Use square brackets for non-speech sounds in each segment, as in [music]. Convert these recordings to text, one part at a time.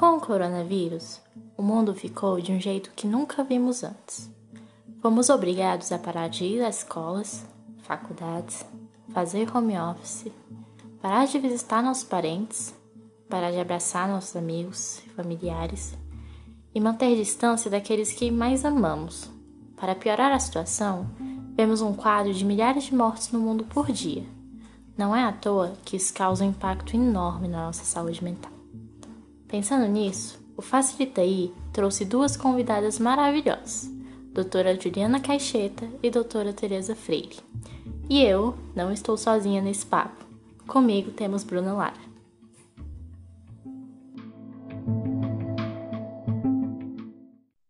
Com o coronavírus, o mundo ficou de um jeito que nunca vimos antes. Fomos obrigados a parar de ir às escolas, faculdades, fazer home office, parar de visitar nossos parentes, parar de abraçar nossos amigos e familiares e manter distância daqueles que mais amamos. Para piorar a situação, vemos um quadro de milhares de mortes no mundo por dia. Não é à toa que isso causa um impacto enorme na nossa saúde mental. Pensando nisso, o Facilitaí trouxe duas convidadas maravilhosas, doutora Juliana Caixeta e doutora Teresa Freire. E eu não estou sozinha nesse papo. Comigo temos Bruna Lara.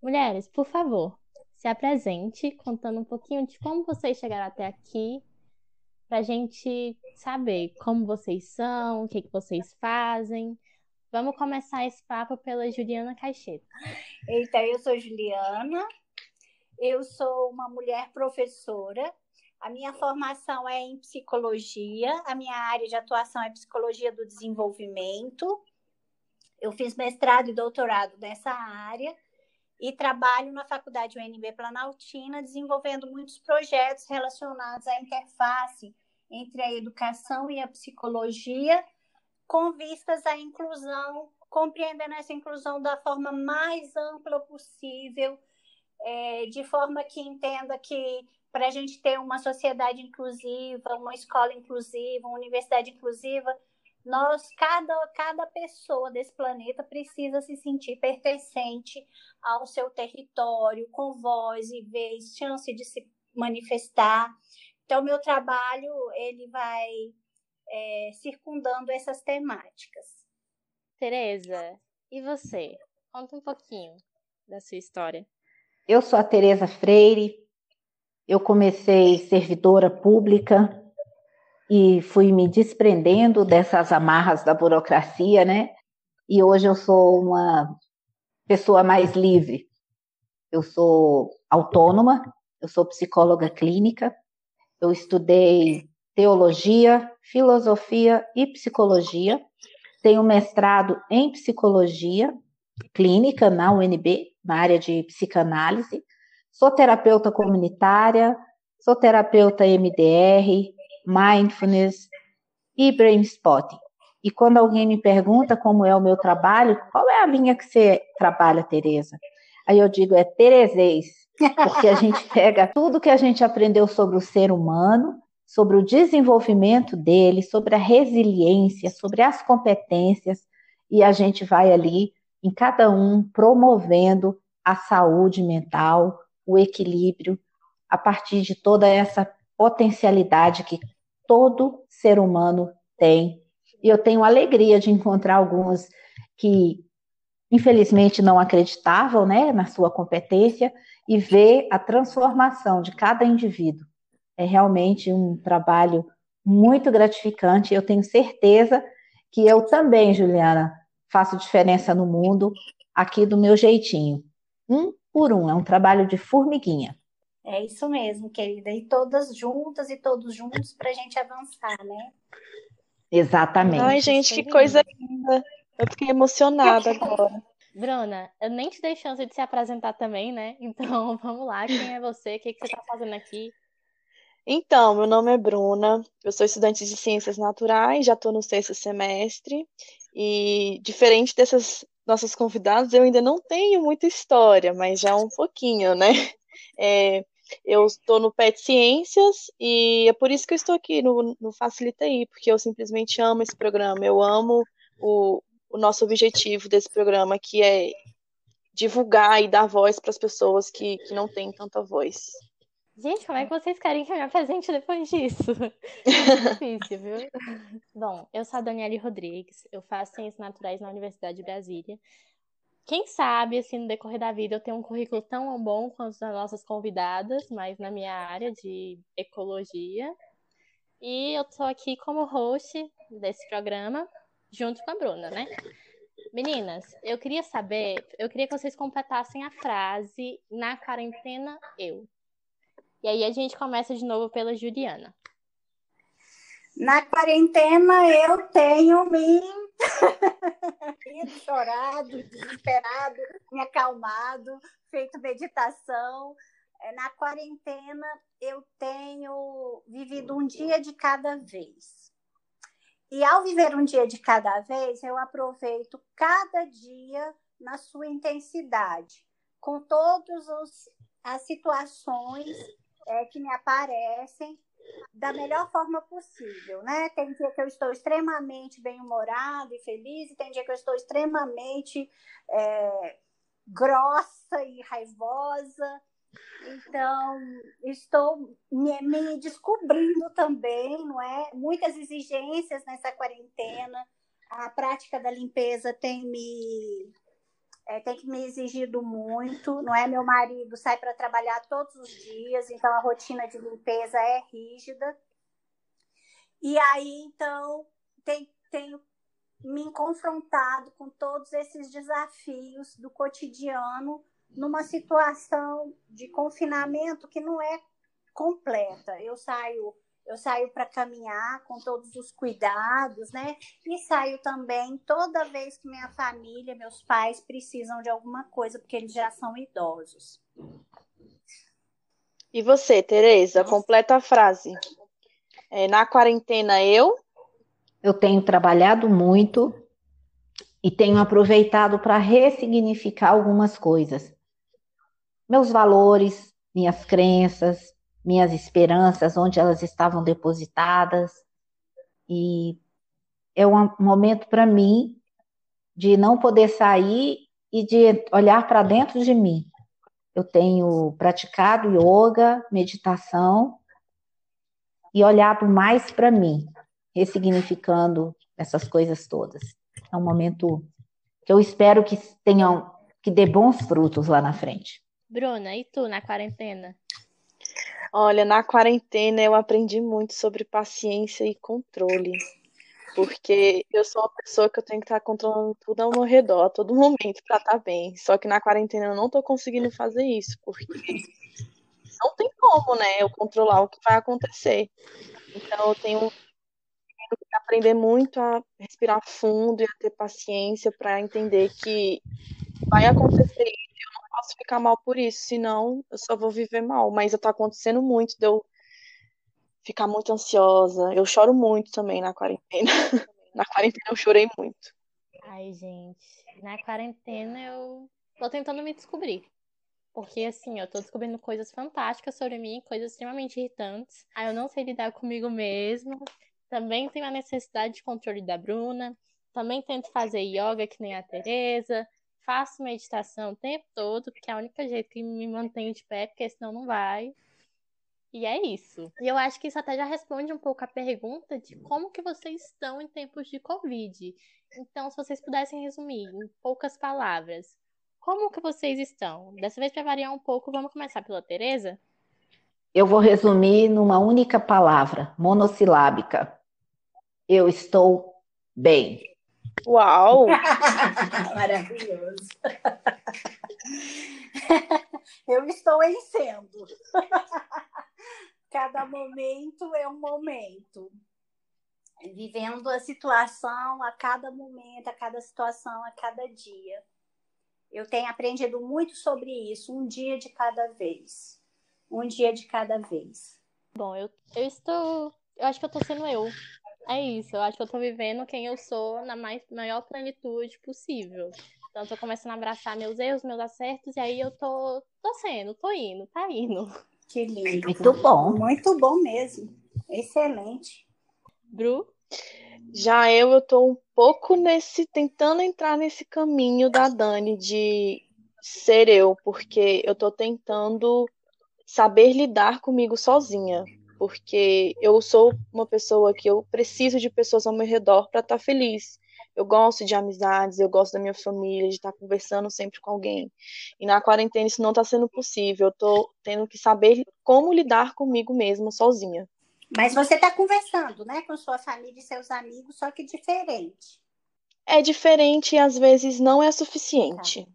Mulheres, por favor, se apresente contando um pouquinho de como vocês chegaram até aqui, para a gente saber como vocês são, o que, que vocês fazem Vamos começar esse papo pela Juliana Caixeta. Eita, eu sou Juliana, eu sou uma mulher professora. A minha formação é em psicologia, a minha área de atuação é psicologia do desenvolvimento. Eu fiz mestrado e doutorado nessa área e trabalho na Faculdade UNB Planaltina, desenvolvendo muitos projetos relacionados à interface entre a educação e a psicologia com vistas à inclusão, compreendendo essa inclusão da forma mais ampla possível, é, de forma que entenda que para a gente ter uma sociedade inclusiva, uma escola inclusiva, uma universidade inclusiva, nós, cada, cada pessoa desse planeta precisa se sentir pertencente ao seu território, com voz e vez, chance de se manifestar. Então, meu trabalho, ele vai é, circundando essas temáticas. Tereza, e você? Conta um pouquinho da sua história. Eu sou a Tereza Freire. Eu comecei servidora pública e fui me desprendendo dessas amarras da burocracia, né? E hoje eu sou uma pessoa mais livre. Eu sou autônoma, eu sou psicóloga clínica, eu estudei teologia, filosofia e psicologia. Tenho mestrado em psicologia clínica na UNB, na área de psicanálise. Sou terapeuta comunitária, sou terapeuta MDR, mindfulness e brain spotting. E quando alguém me pergunta como é o meu trabalho, qual é a linha que você trabalha, Tereza? Aí eu digo é Terezês, porque a gente [laughs] pega tudo que a gente aprendeu sobre o ser humano sobre o desenvolvimento dele, sobre a resiliência, sobre as competências, e a gente vai ali em cada um promovendo a saúde mental, o equilíbrio, a partir de toda essa potencialidade que todo ser humano tem. E eu tenho alegria de encontrar alguns que infelizmente não acreditavam, né, na sua competência e ver a transformação de cada indivíduo é realmente um trabalho muito gratificante. Eu tenho certeza que eu também, Juliana, faço diferença no mundo aqui do meu jeitinho. Um por um, é um trabalho de formiguinha. É isso mesmo, querida. E todas juntas e todos juntos para a gente avançar, né? Exatamente. Ai, gente, que coisa linda. Eu fiquei emocionada agora. Bruna, eu nem te dei chance de se apresentar também, né? Então, [laughs] vamos lá. Quem é você? O que, que você está fazendo aqui? Então, meu nome é Bruna, eu sou estudante de Ciências Naturais, já estou no sexto semestre, e diferente dessas nossas convidadas, eu ainda não tenho muita história, mas já um pouquinho, né? [laughs] É, eu estou no PET Ciências e é por isso que eu estou aqui no, no Facilita aí, porque eu simplesmente amo esse programa, eu amo o, o nosso objetivo desse programa, que é divulgar e dar voz para as pessoas que, que não têm tanta voz. Gente, como é que vocês querem que eu me apresente depois disso? [laughs] É difícil, viu? Bom, eu sou a Daniele Rodrigues, eu faço Ciências Naturais na Universidade de Brasília. Quem sabe, assim, no decorrer da vida eu tenho um currículo tão bom quanto as nossas convidadas, mas na minha área de ecologia. E eu tô aqui como host desse programa, junto com a Bruna, né? Meninas, eu queria saber, eu queria que vocês completassem a frase na quarentena eu. E aí a gente começa de novo pela Juliana. Na quarentena eu tenho me [laughs] chorado, desesperado, me acalmado, feito meditação. É, na quarentena, eu tenho vivido um dia de cada vez. E ao viver um dia de cada vez, eu aproveito cada dia na sua intensidade, com todas as situações é, que me aparecem da melhor forma possível, né? Tem dia que eu estou extremamente bem-humorada e feliz, e tem dia que eu estou extremamente é, grossa e raivosa. Então, estou me, me, descobrindo também, não é? Muitas exigências nessa quarentena. A prática da limpeza tem me é, tem que me exigido muito, não é? Meu marido sai para trabalhar todos os dias, então a rotina de limpeza é rígida. E aí, então, tem, tenho me confrontado com todos esses desafios do cotidiano numa situação de confinamento que não é completa. Eu saio eu saio para caminhar com todos os cuidados, né? E saio também toda vez que minha família, meus pais precisam de alguma coisa, porque eles já são idosos. E você, Tereza, completa a frase. É, na quarentena, eu? Eu tenho trabalhado muito e tenho aproveitado para ressignificar algumas coisas. Meus valores, minhas crenças, minhas esperanças, onde elas estavam depositadas. E é um momento para mim de não poder sair e de olhar para dentro de mim. Eu tenho praticado yoga, meditação e olhado mais para mim, ressignificando essas coisas todas. É um momento que eu espero que tenham que dê bons frutos lá na frente. Bruna, e tu na quarentena? Olha, na quarentena eu aprendi muito sobre paciência e controle. Porque eu sou uma pessoa que eu tenho que estar controlando tudo ao meu redor, a todo momento, para estar bem. Só que na quarentena eu não estou conseguindo fazer isso, porque não tem como, né, eu controlar o que vai acontecer. Então eu tenho que aprender muito a respirar fundo e a ter paciência para entender que vai acontecer posso ficar mal por isso, senão eu só vou viver mal. Mas tá acontecendo muito de eu ficar muito ansiosa. Eu choro muito também na quarentena. [laughs] na quarentena eu chorei muito. Ai, gente, na quarentena eu tô tentando me descobrir. Porque, assim, eu tô descobrindo coisas fantásticas sobre mim, coisas extremamente irritantes. Aí eu não sei lidar comigo mesmo. Também tenho a necessidade de controle da Bruna. Também tento fazer yoga que nem a Tereza faço meditação o tempo todo, porque é o único jeito que me mantenho de pé, porque senão não vai. E é isso. E eu acho que isso até já responde um pouco a pergunta de como que vocês estão em tempos de Covid. Então, se vocês pudessem resumir em poucas palavras, como que vocês estão? Dessa vez, para variar um pouco, vamos começar pela Tereza? Eu vou resumir numa única palavra, monossilábica. Eu estou bem. Uau! [laughs] Maravilhoso. [laughs] Eu estou em sendo. [laughs] Cada momento é um momento. Vivendo a situação a cada momento, a cada situação, a cada dia. Eu tenho aprendido muito sobre isso, um dia de cada vez. Um dia de cada vez. Bom, eu, eu estou. Eu acho que eu estou sendo eu é isso, eu acho que eu tô vivendo quem eu sou na mais, maior plenitude possível. Então, eu tô começando a abraçar meus erros, meus acertos, e aí eu tô, tô sendo, tô indo, tá indo. Que lindo. Muito bom. Muito bom mesmo. Excelente. Bru? Já eu, eu tô um pouco nesse, tentando entrar nesse caminho da Dani de ser eu, porque eu tô tentando saber lidar comigo sozinha porque eu sou uma pessoa que eu preciso de pessoas ao meu redor para estar tá feliz. Eu gosto de amizades, eu gosto da minha família, de estar tá conversando sempre com alguém. E na quarentena isso não está sendo possível. Eu estou tendo que saber como lidar comigo mesma sozinha. Mas você está conversando, né, com sua família e seus amigos, só que diferente. É diferente e às vezes não é suficiente. Tá.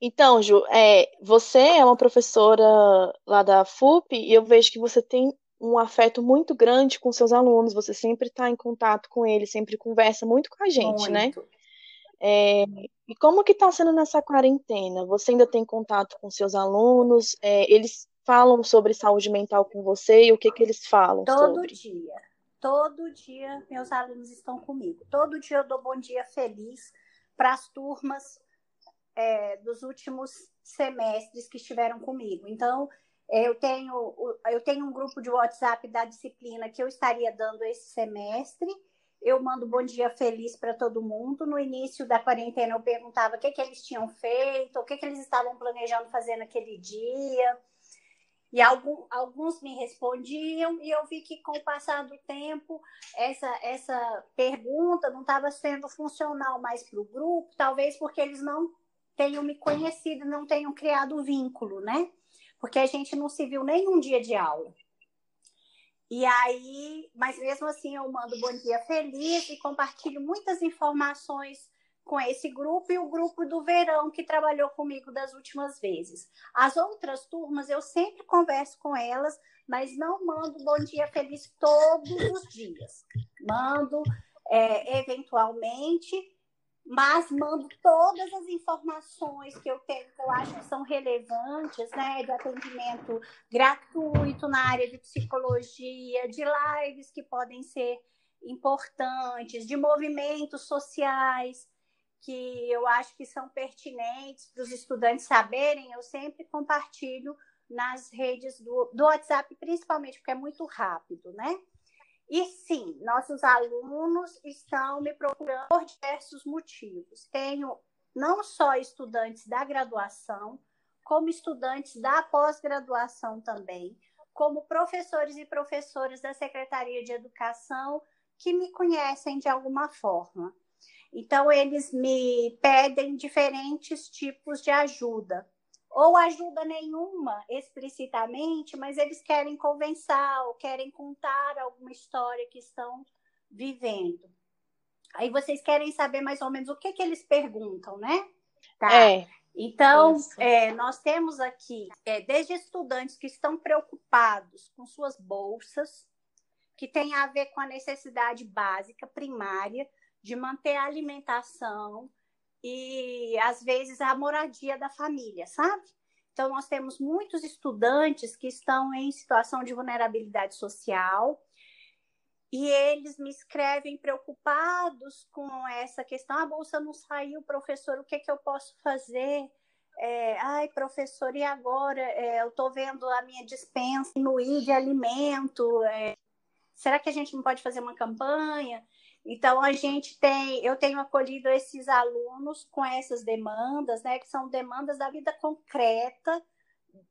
Então, Ju, é, você é uma professora lá da FUP e eu vejo que você tem um afeto muito grande com seus alunos, você sempre está em contato com eles, sempre conversa muito com a gente, né? muito. né? É, e como que está sendo nessa quarentena? Você ainda tem contato com seus alunos? É, eles falam sobre saúde mental com você e o que que eles falam Todo sobre? dia. Todo dia meus alunos estão comigo. Todo dia eu dou bom dia feliz para as turmas é, dos últimos semestres que estiveram comigo. Então, eu tenho, eu tenho um grupo de WhatsApp da disciplina que eu estaria dando esse semestre. Eu mando bom dia feliz para todo mundo. No início da quarentena, eu perguntava o que, que eles tinham feito, o que, que eles estavam planejando fazer naquele dia. E algum, alguns me respondiam, e eu vi que com o passar do tempo, essa, essa pergunta não estava sendo funcional mais para o grupo, talvez porque eles não tenham me conhecido, não tenham criado vínculo, né? Porque a gente não se viu nenhum dia de aula. E aí, mas mesmo assim eu mando bom dia feliz e compartilho muitas informações com esse grupo e o grupo do verão que trabalhou comigo das últimas vezes. As outras turmas eu sempre converso com elas, mas não mando bom dia feliz todos os dias. Mando é, eventualmente, mas mando todas as informações que eu tenho, que eu acho que são relevantes, né, de atendimento gratuito na área de psicologia, de lives que podem ser importantes, de movimentos sociais que eu acho que são pertinentes para os estudantes saberem, eu sempre compartilho nas redes do, do WhatsApp, principalmente porque é muito rápido, né? E sim, nossos alunos estão me procurando por diversos motivos. Tenho não só estudantes da graduação, como estudantes da pós-graduação também, como professores e professoras da Secretaria de Educação que me conhecem de alguma forma. Então, eles me pedem diferentes tipos de ajuda. Ou ajuda nenhuma explicitamente, mas eles querem conversar ou querem contar alguma história que estão vivendo. Aí vocês querem saber mais ou menos o que, que eles perguntam, né? Tá. É. Então, é, nós temos aqui é, desde estudantes que estão preocupados com suas bolsas, que tem a ver com a necessidade básica, primária, de manter a alimentação e, às vezes, a moradia da família, sabe? Então, nós temos muitos estudantes que estão em situação de vulnerabilidade social e eles me escrevem preocupados com essa questão. A bolsa não saiu, professor, o que, é que eu posso fazer? É, ai, professor, e agora? É, eu estou vendo a minha dispensa diminuir de alimento. É, será que a gente não pode fazer uma campanha? Então a gente tem, eu tenho acolhido esses alunos com essas demandas, né, que são demandas da vida concreta,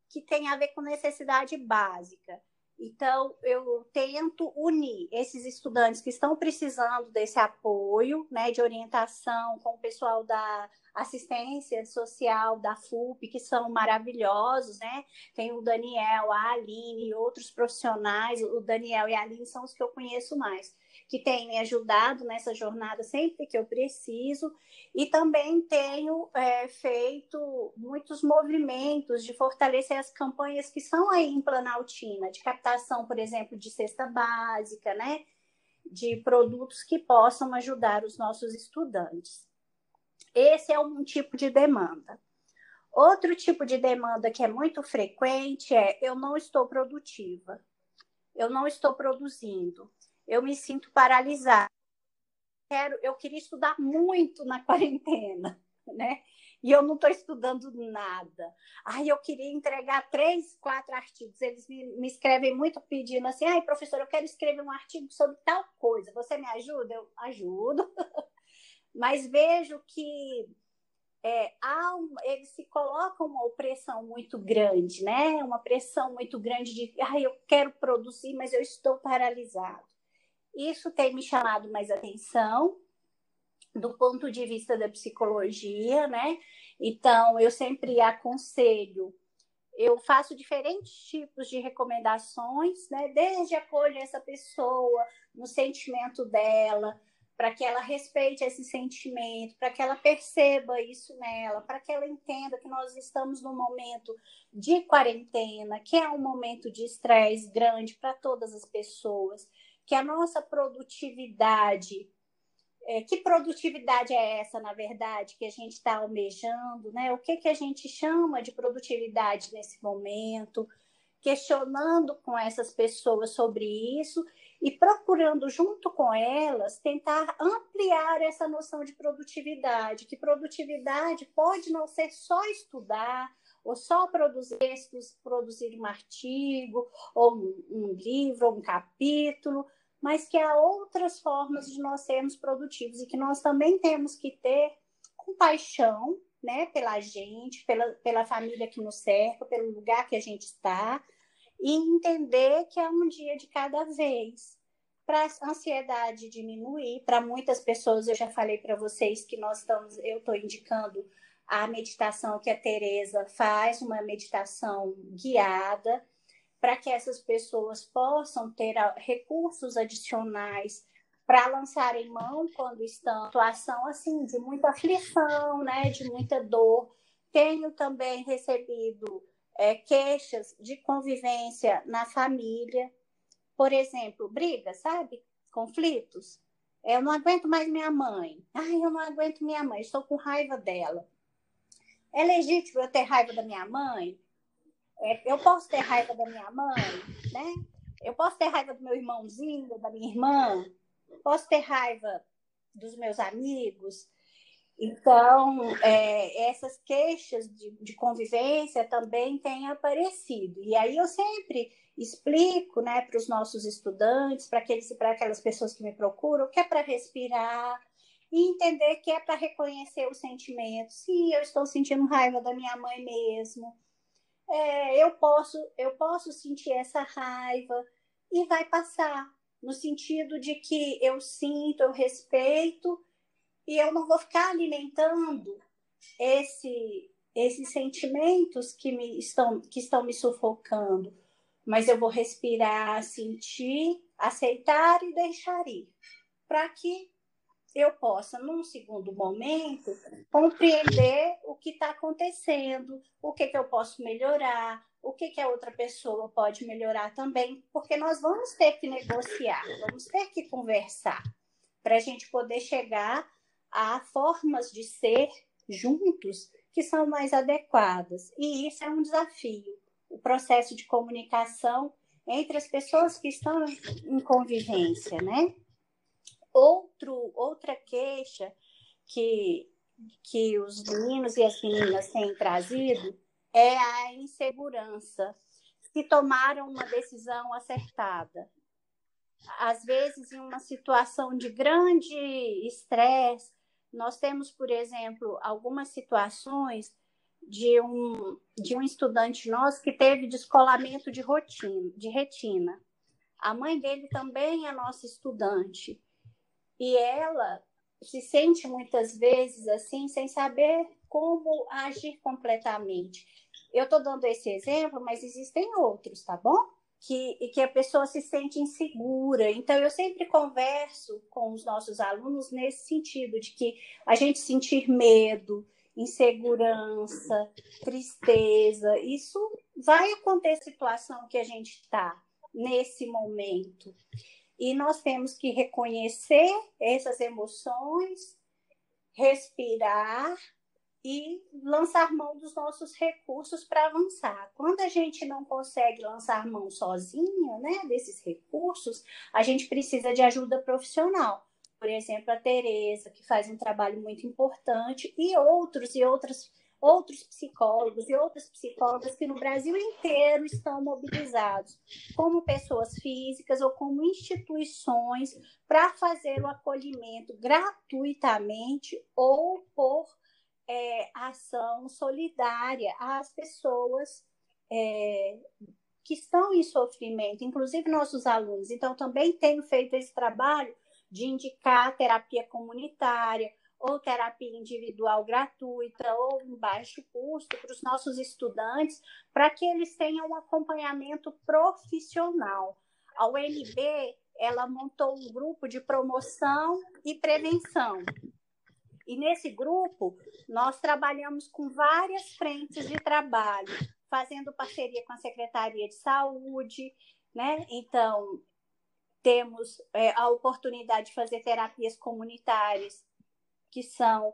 que tem a ver com necessidade básica. Então, eu tento unir esses estudantes que estão precisando desse apoio, né, de orientação com o pessoal da assistência social da FUP, que são maravilhosos, né? Tem o Daniel, a Aline e outros profissionais. O Daniel e a Aline são os que eu conheço mais que tem me ajudado nessa jornada sempre que eu preciso, e também tenho é, feito muitos movimentos de fortalecer as campanhas que são aí em Planaltina, de captação, por exemplo, de cesta básica, né? De produtos que possam ajudar os nossos estudantes. Esse é um tipo de demanda. Outro tipo de demanda que é muito frequente é eu não estou produtiva, eu não estou produzindo eu me sinto paralisada. Quero, eu queria estudar muito na [laughs] quarentena, né? E eu não estou estudando nada. Ai, eu queria entregar três, quatro artigos. Eles me, me escrevem muito pedindo assim: ai, professor, eu quero escrever um artigo sobre tal coisa. Você me ajuda? Eu ajudo. [laughs] Mas vejo que é, um, eles se colocam uma opressão muito grande, né? Uma pressão muito grande de, ai, eu quero produzir, mas eu estou paralisado. Isso tem me chamado mais atenção do ponto de vista da psicologia, né? Então, eu sempre aconselho, eu faço diferentes tipos de recomendações, né? Desde acolher essa pessoa no sentimento dela, para que ela respeite esse sentimento, para que ela perceba isso nela, para que ela entenda que nós estamos num momento de quarentena, que é um momento de estresse grande para todas as pessoas, que a nossa produtividade é, que produtividade é essa, na verdade, que a gente está almejando, né? O que, que a gente chama de produtividade nesse momento, questionando com essas pessoas sobre isso e procurando, junto com elas, tentar ampliar essa noção de produtividade, que produtividade pode não ser só estudar, ou só produzir produzir um artigo, ou um, um livro, ou um capítulo, mas que há outras formas de nós sermos produtivos e que nós também temos que ter compaixão né, pela gente, pela, pela família que nos cerca, pelo lugar que a gente está, e entender que é um dia de cada vez. Para a ansiedade diminuir, para muitas pessoas, eu já falei para vocês que nós estamos, eu estou indicando a meditação que a Teresa faz, uma meditação guiada, para que essas pessoas possam ter recursos adicionais para lançarem mão quando estão em situação assim de muita aflição, né, de muita dor. Tenho também recebido é, queixas de convivência na família, por exemplo, briga, sabe? Conflitos. Eu não aguento mais minha mãe. Ai, eu não aguento minha mãe, estou com raiva dela. É legítimo eu ter raiva da minha mãe? É, eu posso ter raiva da minha mãe, né? Eu posso ter raiva do meu irmãozinho, da minha irmã, posso ter raiva dos meus amigos. Então, é, essas queixas de, de, convivência também têm aparecido. E aí eu sempre explico né, para os nossos estudantes, para aquelas pessoas que me procuram, que é para respirar e entender que é para reconhecer os sentimentos. Sim, eu estou sentindo raiva da minha mãe mesmo é, eu posso eu posso sentir essa raiva e vai passar no sentido de que eu sinto, eu respeito e eu não vou ficar alimentando esse, esses sentimentos que me estão que estão me sufocando, mas eu vou respirar, sentir, aceitar e deixar ir, para que eu possa, num segundo momento, compreender o que está acontecendo, o que, que eu posso melhorar, o que, que a outra pessoa pode melhorar também, porque nós vamos ter que negociar, vamos ter que conversar para a gente poder chegar a formas de ser juntos que são mais adequadas. E isso é um desafio. O processo de comunicação entre as pessoas que estão em convivência, né? Outro, outra queixa que, que os meninos e as meninas têm trazido é a insegurança, se tomaram uma decisão acertada. Às vezes, em uma situação de grande estresse, nós temos, por exemplo, algumas situações de um, de um estudante nosso que teve descolamento de rotina, de retina. A mãe dele também é nossa estudante. E ela se sente muitas vezes assim, sem saber como agir completamente. Eu estou dando esse exemplo, mas existem outros, tá bom? Que, e que a pessoa se sente insegura. Então, eu sempre converso com os nossos alunos nesse sentido, de que a gente sentir medo, insegurança, tristeza, isso vai acontecer situação que a gente está nesse momento. E nós temos que reconhecer essas emoções, respirar e lançar mão dos nossos recursos para avançar. Quando a gente não consegue lançar mão sozinha, né, desses recursos, a gente precisa de ajuda profissional. Por exemplo, a Tereza, que faz um trabalho muito importante, e outros e outras outros psicólogos e outras psicólogas que no Brasil inteiro estão mobilizados, como pessoas físicas ou como instituições, para fazer o acolhimento gratuitamente ou por é, ação solidária às pessoas é, que estão em sofrimento, inclusive nossos alunos. Então, também tenho feito esse trabalho de indicar terapia comunitária, ou terapia individual gratuita ou em baixo custo para os nossos estudantes, para que eles tenham um acompanhamento profissional. A UNB ela montou um grupo de promoção e prevenção. E nesse grupo, nós trabalhamos com várias frentes de trabalho, fazendo parceria com a Secretaria de Saúde, né? Então, temos é, a oportunidade de fazer terapias comunitárias, que são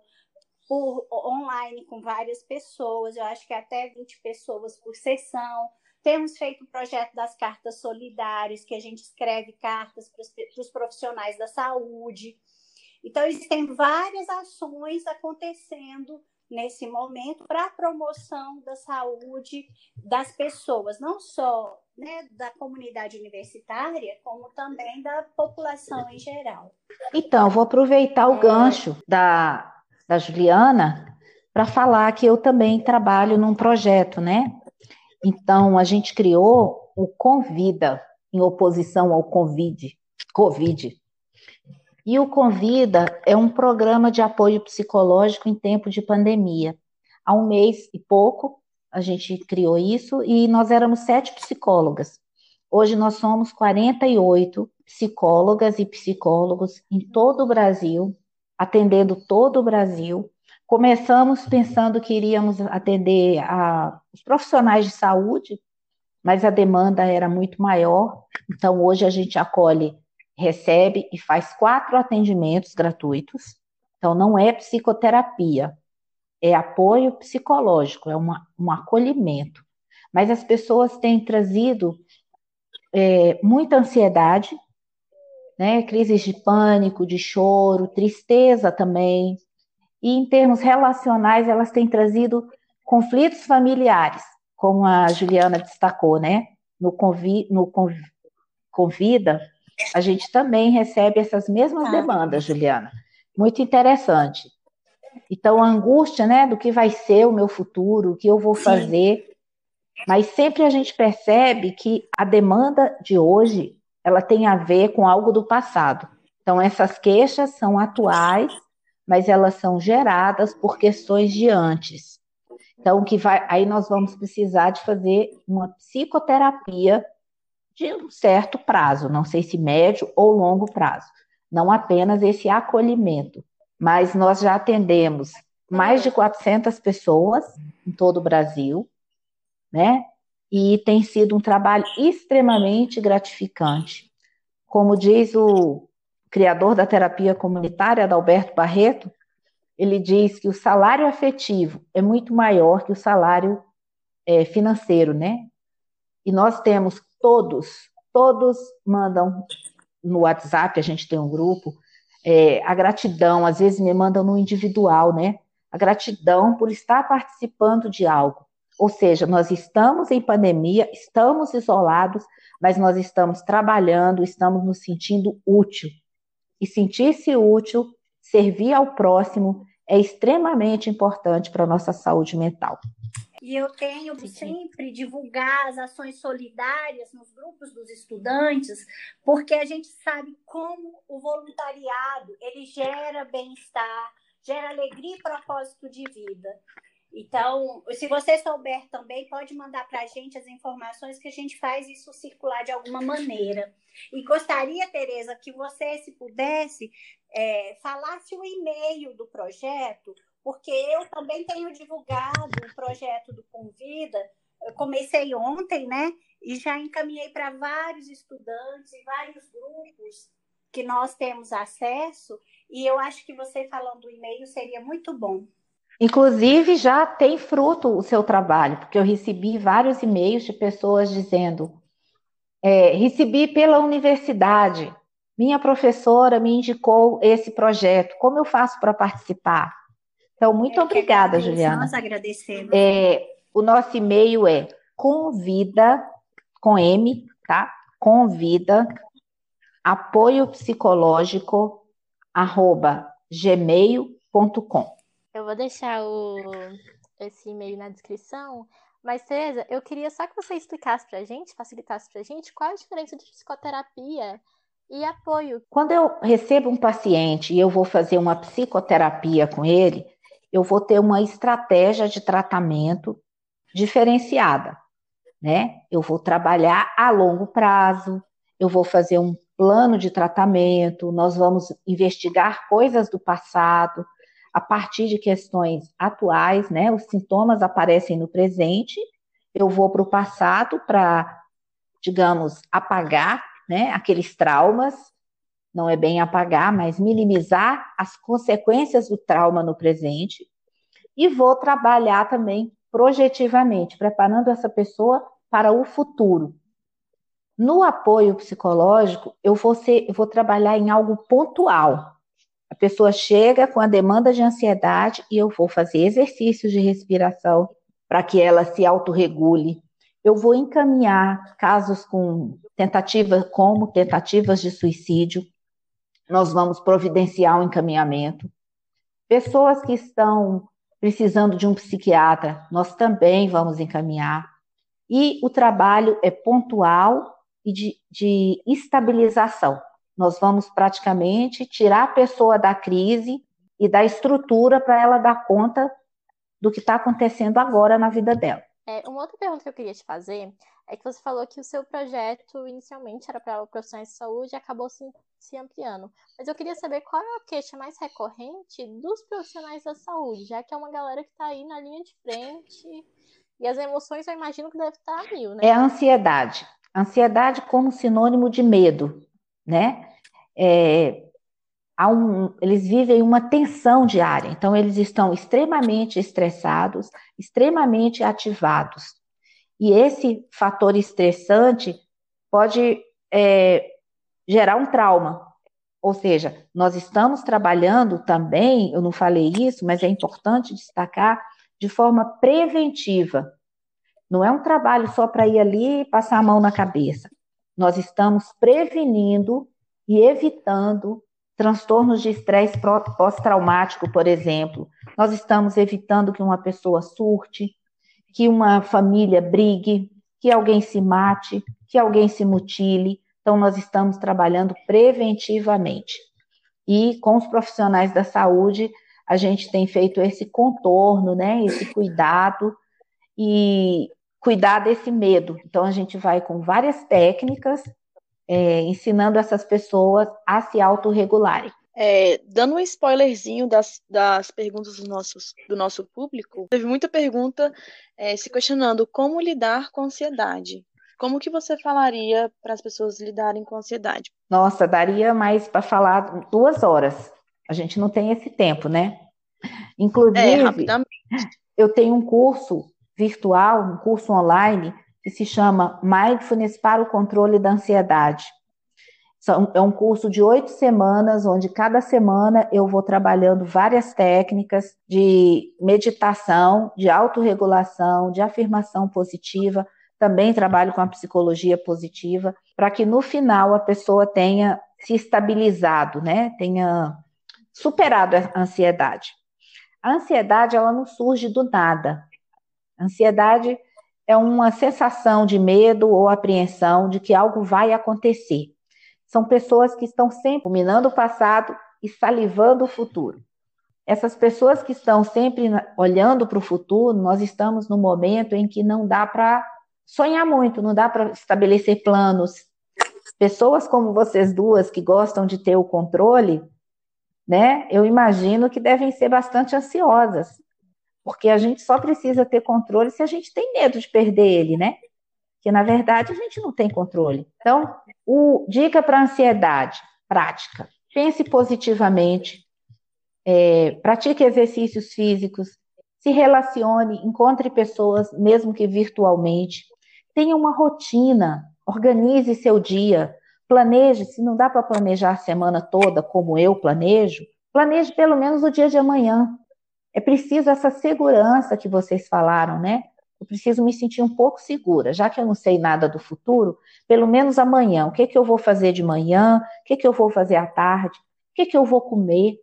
por online com várias pessoas, eu acho que até 20 pessoas por sessão. Temos feito o projeto das cartas solidárias, que a gente escreve cartas para os profissionais da saúde. Então, existem várias ações acontecendo nesse momento para a promoção da saúde das pessoas, não só né, da comunidade universitária, como também da população em geral. Então, vou aproveitar o é... gancho da, da Juliana para falar que eu também trabalho num projeto, né? Então, a gente criou o Convida, em oposição ao Covid. COVID. E o Convida é um programa de apoio psicológico em tempo de pandemia. Há um mês e pouco, a gente criou isso e nós éramos sete psicólogas. Hoje nós somos 48 psicólogas e psicólogos em todo o Brasil, atendendo todo o Brasil. Começamos pensando que iríamos atender a, os profissionais de saúde, mas a demanda era muito maior. Então, hoje a gente acolhe, recebe e faz quatro atendimentos gratuitos. Então, não é psicoterapia, é apoio psicológico, é uma, um acolhimento. Mas as pessoas têm trazido é, muita ansiedade, né, crises de pânico, de choro, tristeza também. E em termos relacionais, elas têm trazido conflitos familiares, como a Juliana destacou, né? No, convi no conv Convida, a gente também recebe essas mesmas demandas, Juliana. Muito interessante. Então, a angústia, né, do que vai ser o meu futuro, o que eu vou Sim. fazer. Mas sempre a gente percebe que a demanda de hoje, ela tem a ver com algo do passado. Então, essas queixas são atuais, mas elas são geradas por questões de antes. Então, que vai, aí nós vamos precisar de fazer uma psicoterapia de um certo prazo, não sei se médio ou longo prazo, não apenas esse acolhimento mas nós já atendemos mais de 400 pessoas em todo o Brasil, né? E tem sido um trabalho extremamente gratificante. Como diz o criador da terapia comunitária, Adalberto Barreto, ele diz que o salário afetivo é muito maior que o salário é, financeiro, né? E nós temos todos, todos mandam no WhatsApp, a gente tem um grupo, é, a gratidão, às vezes me mandam no individual, né? A gratidão por estar participando de algo. Ou seja, nós estamos em pandemia, estamos isolados, mas nós estamos trabalhando, estamos nos sentindo útil. E sentir-se útil, servir ao próximo, é extremamente importante para a nossa saúde mental. E eu tenho sempre divulgar as ações solidárias nos grupos dos estudantes, porque a gente sabe como o voluntariado ele gera bem-estar, gera alegria e propósito de vida. Então, se você souber também, pode mandar para a gente as informações que a gente faz isso circular de alguma maneira. E gostaria, Tereza, que você, se pudesse, é, falasse o e-mail do projeto, porque eu também tenho divulgado o projeto do Convida. Eu comecei ontem, né? E já encaminhei para vários estudantes e vários grupos que nós temos acesso. E eu acho que você falando do e-mail seria muito bom. Inclusive, já tem fruto o seu trabalho, porque eu recebi vários e-mails de pessoas dizendo: é, recebi pela universidade, minha professora me indicou esse projeto, como eu faço para participar? Então, muito obrigada, Juliana. Nós agradecemos. É, o nosso e-mail é convida, com M, tá? Convida, apoio psicológico, arroba gmail.com. Eu vou deixar o, esse e-mail na descrição. Mas, Tereza, eu queria só que você explicasse pra gente, facilitasse pra gente, qual a diferença de psicoterapia e apoio. Quando eu recebo um paciente e eu vou fazer uma psicoterapia com ele, eu vou ter uma estratégia de tratamento diferenciada, né? Eu vou trabalhar a longo prazo, eu vou fazer um plano de tratamento, nós vamos investigar coisas do passado a partir de questões atuais, né? Os sintomas aparecem no presente, eu vou para o passado para, digamos, apagar, né, aqueles traumas, não é bem apagar, mas minimizar as consequências do trauma no presente, e vou trabalhar também projetivamente, preparando essa pessoa para o futuro. No apoio psicológico, eu vou, ser, eu vou trabalhar em algo pontual. A pessoa chega com a demanda de ansiedade e eu vou fazer exercícios de respiração para que ela se autorregule. Eu vou encaminhar casos com tentativas, como tentativas de suicídio. Nós vamos providenciar um encaminhamento. Pessoas que estão precisando de um psiquiatra, nós também vamos encaminhar. E o trabalho é pontual e de, de estabilização. Nós vamos praticamente tirar a pessoa da crise e da estrutura para ela dar conta do que está acontecendo agora na vida dela. É, uma outra pergunta que eu queria te fazer é que você falou que o seu projeto inicialmente era para profissionais de saúde e acabou se, se ampliando. Mas eu queria saber qual é a queixa mais recorrente dos profissionais da saúde, já que é uma galera que está aí na linha de frente e as emoções eu imagino que deve estar a mil, né? É a ansiedade. Ansiedade como sinônimo de medo, né? É, um, eles vivem uma tensão diária, então eles estão extremamente estressados, extremamente ativados. E esse fator estressante pode é, gerar um trauma. Ou seja, nós estamos trabalhando também, eu não falei isso, mas é importante destacar, de forma preventiva. Não é um trabalho só para ir ali e passar a mão na cabeça. Nós estamos prevenindo e evitando transtornos de estresse pós-traumático, por exemplo. Nós estamos evitando que uma pessoa surte, que uma família brigue, que alguém se mate, que alguém se mutile. Então, nós estamos trabalhando preventivamente. E com os profissionais da saúde, a gente tem feito esse contorno, né, esse cuidado e cuidar desse medo. Então, a gente vai com várias técnicas, é, ensinando essas pessoas a se autorregularem. É, dando um spoilerzinho das, das perguntas do, nossos, do nosso público, teve muita pergunta é, se questionando como lidar com ansiedade. Como que você falaria para as pessoas lidarem com ansiedade? Nossa, daria mais para falar duas horas. A gente não tem esse tempo, né? Inclusive, é, eu tenho um curso virtual, um curso online, que se chama Mindfulness para o Controle da Ansiedade. É um curso de oito semanas, onde cada semana eu vou trabalhando várias técnicas de meditação, de autorregulação, de afirmação positiva. Também trabalho com a psicologia positiva, para que no final a pessoa tenha se estabilizado, né? Tenha superado a ansiedade. A ansiedade, ela não surge do nada. Ansiedade é uma sensação de medo ou apreensão de que algo vai acontecer. São pessoas que estão sempre ruminando o passado e salivando o futuro. Essas pessoas que estão sempre olhando para o futuro, nós estamos no momento em que não dá para sonhar muito, não dá para estabelecer planos. Pessoas como vocês duas que gostam de ter o controle, né? Eu imagino que devem ser bastante ansiosas, porque a gente só precisa ter controle se a gente tem medo de perder ele, né? Que na verdade a gente não tem controle. Então, o dica para ansiedade, prática. Pense positivamente, é, pratique exercícios físicos, se relacione, encontre pessoas, mesmo que virtualmente. Tenha uma rotina, organize seu dia, planeje. Se não dá para planejar a semana toda, como eu planejo, planeje pelo menos o dia de amanhã. É preciso essa segurança que vocês falaram, né? Eu preciso me sentir um pouco segura, já que eu não sei nada do futuro, pelo menos amanhã, o que, que eu vou fazer de manhã, o que, que eu vou fazer à tarde, o que, que eu vou comer,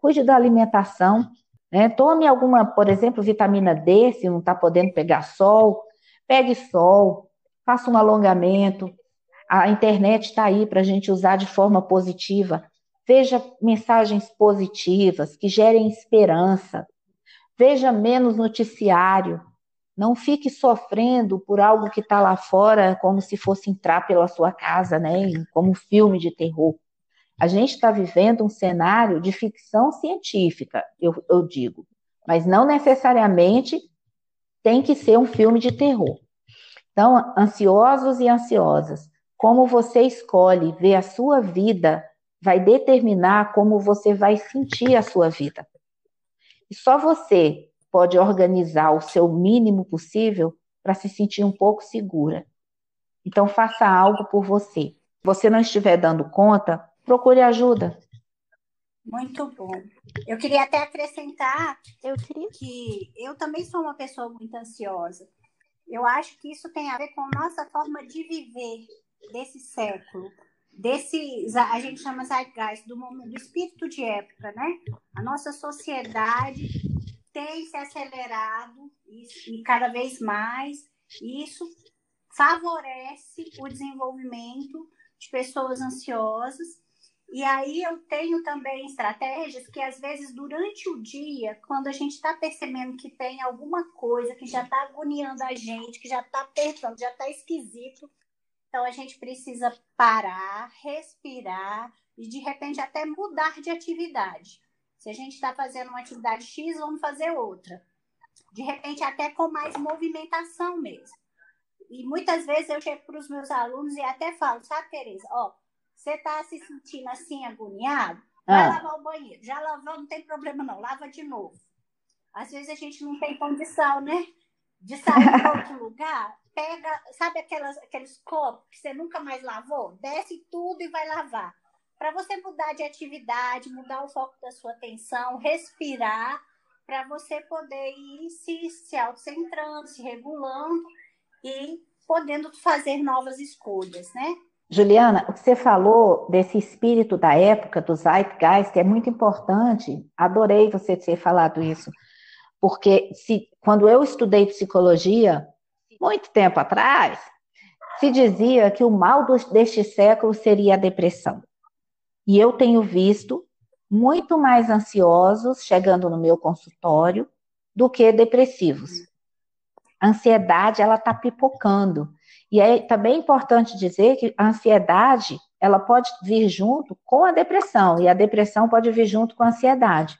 cuide, da alimentação, né? Tome alguma, por exemplo, vitamina D, se não está podendo pegar sol, pegue sol, faça um alongamento. A internet está aí para a gente usar de forma positiva. Veja mensagens positivas que gerem esperança. Veja menos noticiário. Não fique sofrendo por algo que está lá fora, como se fosse entrar pela sua casa, né? Como um filme de terror. A gente está vivendo um cenário de ficção científica, eu, eu digo, mas não necessariamente tem que ser um filme de terror. Então, ansiosos e ansiosas, como você escolhe ver a sua vida vai determinar como você vai sentir a sua vida. E só você pode organizar o seu mínimo possível para se sentir um pouco segura. Então, faça algo por você. Se você não estiver dando conta, procure ajuda. Muito bom. Eu queria até acrescentar eu queria... que eu também sou uma pessoa muito ansiosa. Eu acho que isso tem a ver com a nossa forma de viver desse século, desse, a gente chama zeitgeist, do, do espírito de época, né? A nossa sociedade tem se acelerado e, e cada vez mais, e isso favorece o desenvolvimento de pessoas ansiosas e aí eu tenho também estratégias que, às vezes, durante o dia, quando a gente está percebendo que tem alguma coisa que já está agoniando a gente, que já está apertando, já está esquisito, então a gente precisa parar, respirar e, de repente, até mudar de atividade. Se a gente está fazendo uma atividade X, vamos fazer outra. De repente, até com mais movimentação mesmo. E muitas vezes eu chego para os meus alunos e até falo, sabe, Tereza, ó, você está se sentindo assim agoniado? Vai ah. lavar o banheiro. Já lavou, não tem problema não, lava de novo. Às vezes a gente não tem condição, né? De sair para [laughs] outro lugar. Pega, sabe aquelas, aqueles copos que você nunca mais lavou? Desce tudo e vai lavar. Para você mudar de atividade, mudar o foco da sua atenção, respirar, para você poder ir se, se autocentrando, se regulando e podendo fazer novas escolhas, né? Juliana, o que você falou desse espírito da época, do Zeitgeist, é muito importante. Adorei você ter falado isso. Porque se, quando eu estudei psicologia, muito tempo atrás, se dizia que o mal do, deste século seria a depressão. E eu tenho visto muito mais ansiosos chegando no meu consultório do que depressivos. A ansiedade, ela está pipocando. E é também importante dizer que a ansiedade, ela pode vir junto com a depressão, e a depressão pode vir junto com a ansiedade.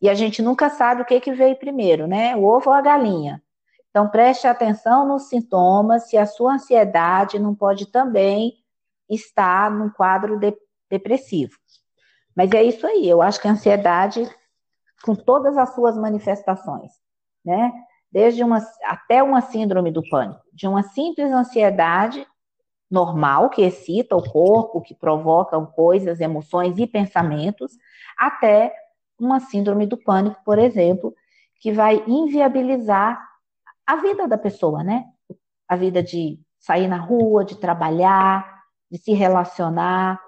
E a gente nunca sabe o que, que veio primeiro, né? O ovo ou a galinha. Então, preste atenção nos sintomas, se a sua ansiedade não pode também estar num quadro de, depressivo. Mas é isso aí, eu acho que a ansiedade, com todas as suas manifestações, né? Desde uma até uma síndrome do pânico, de uma simples ansiedade normal que excita o corpo, que provoca coisas, emoções e pensamentos, até uma síndrome do pânico, por exemplo, que vai inviabilizar a vida da pessoa, né? A vida de sair na rua, de trabalhar, de se relacionar.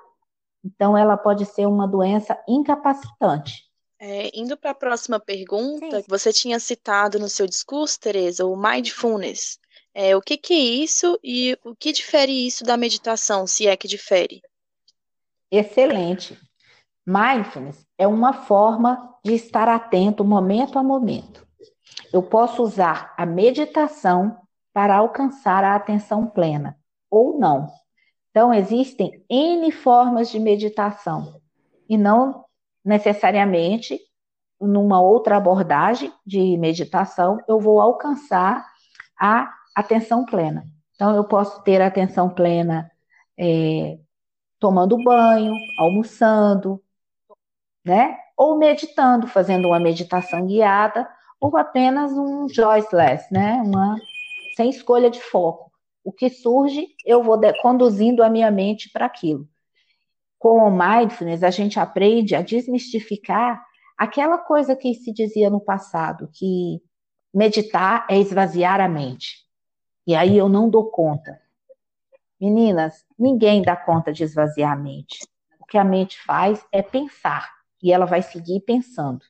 Então, ela pode ser uma doença incapacitante. É, indo para a próxima pergunta, Sim. você tinha citado no seu discurso, Tereza, o mindfulness. É, o que, que é isso e o que difere isso da meditação, se é que difere? Excelente. Mindfulness é uma forma de estar atento momento a momento. Eu posso usar a meditação para alcançar a atenção plena, ou não. Então, existem N formas de meditação, e não necessariamente numa outra abordagem de meditação, eu vou alcançar a atenção plena. Então, eu posso ter atenção plena é, tomando banho, almoçando, né? Ou meditando, fazendo uma meditação guiada, ou apenas um joyless, né? Uma sem escolha de foco. O que surge, eu vou conduzindo a minha mente para aquilo com o mindfulness, a gente aprende a desmistificar aquela coisa que se dizia no passado, que meditar é esvaziar a mente. E aí eu não dou conta. Meninas, ninguém dá conta de esvaziar a mente. O que a mente faz é pensar, e ela vai seguir pensando.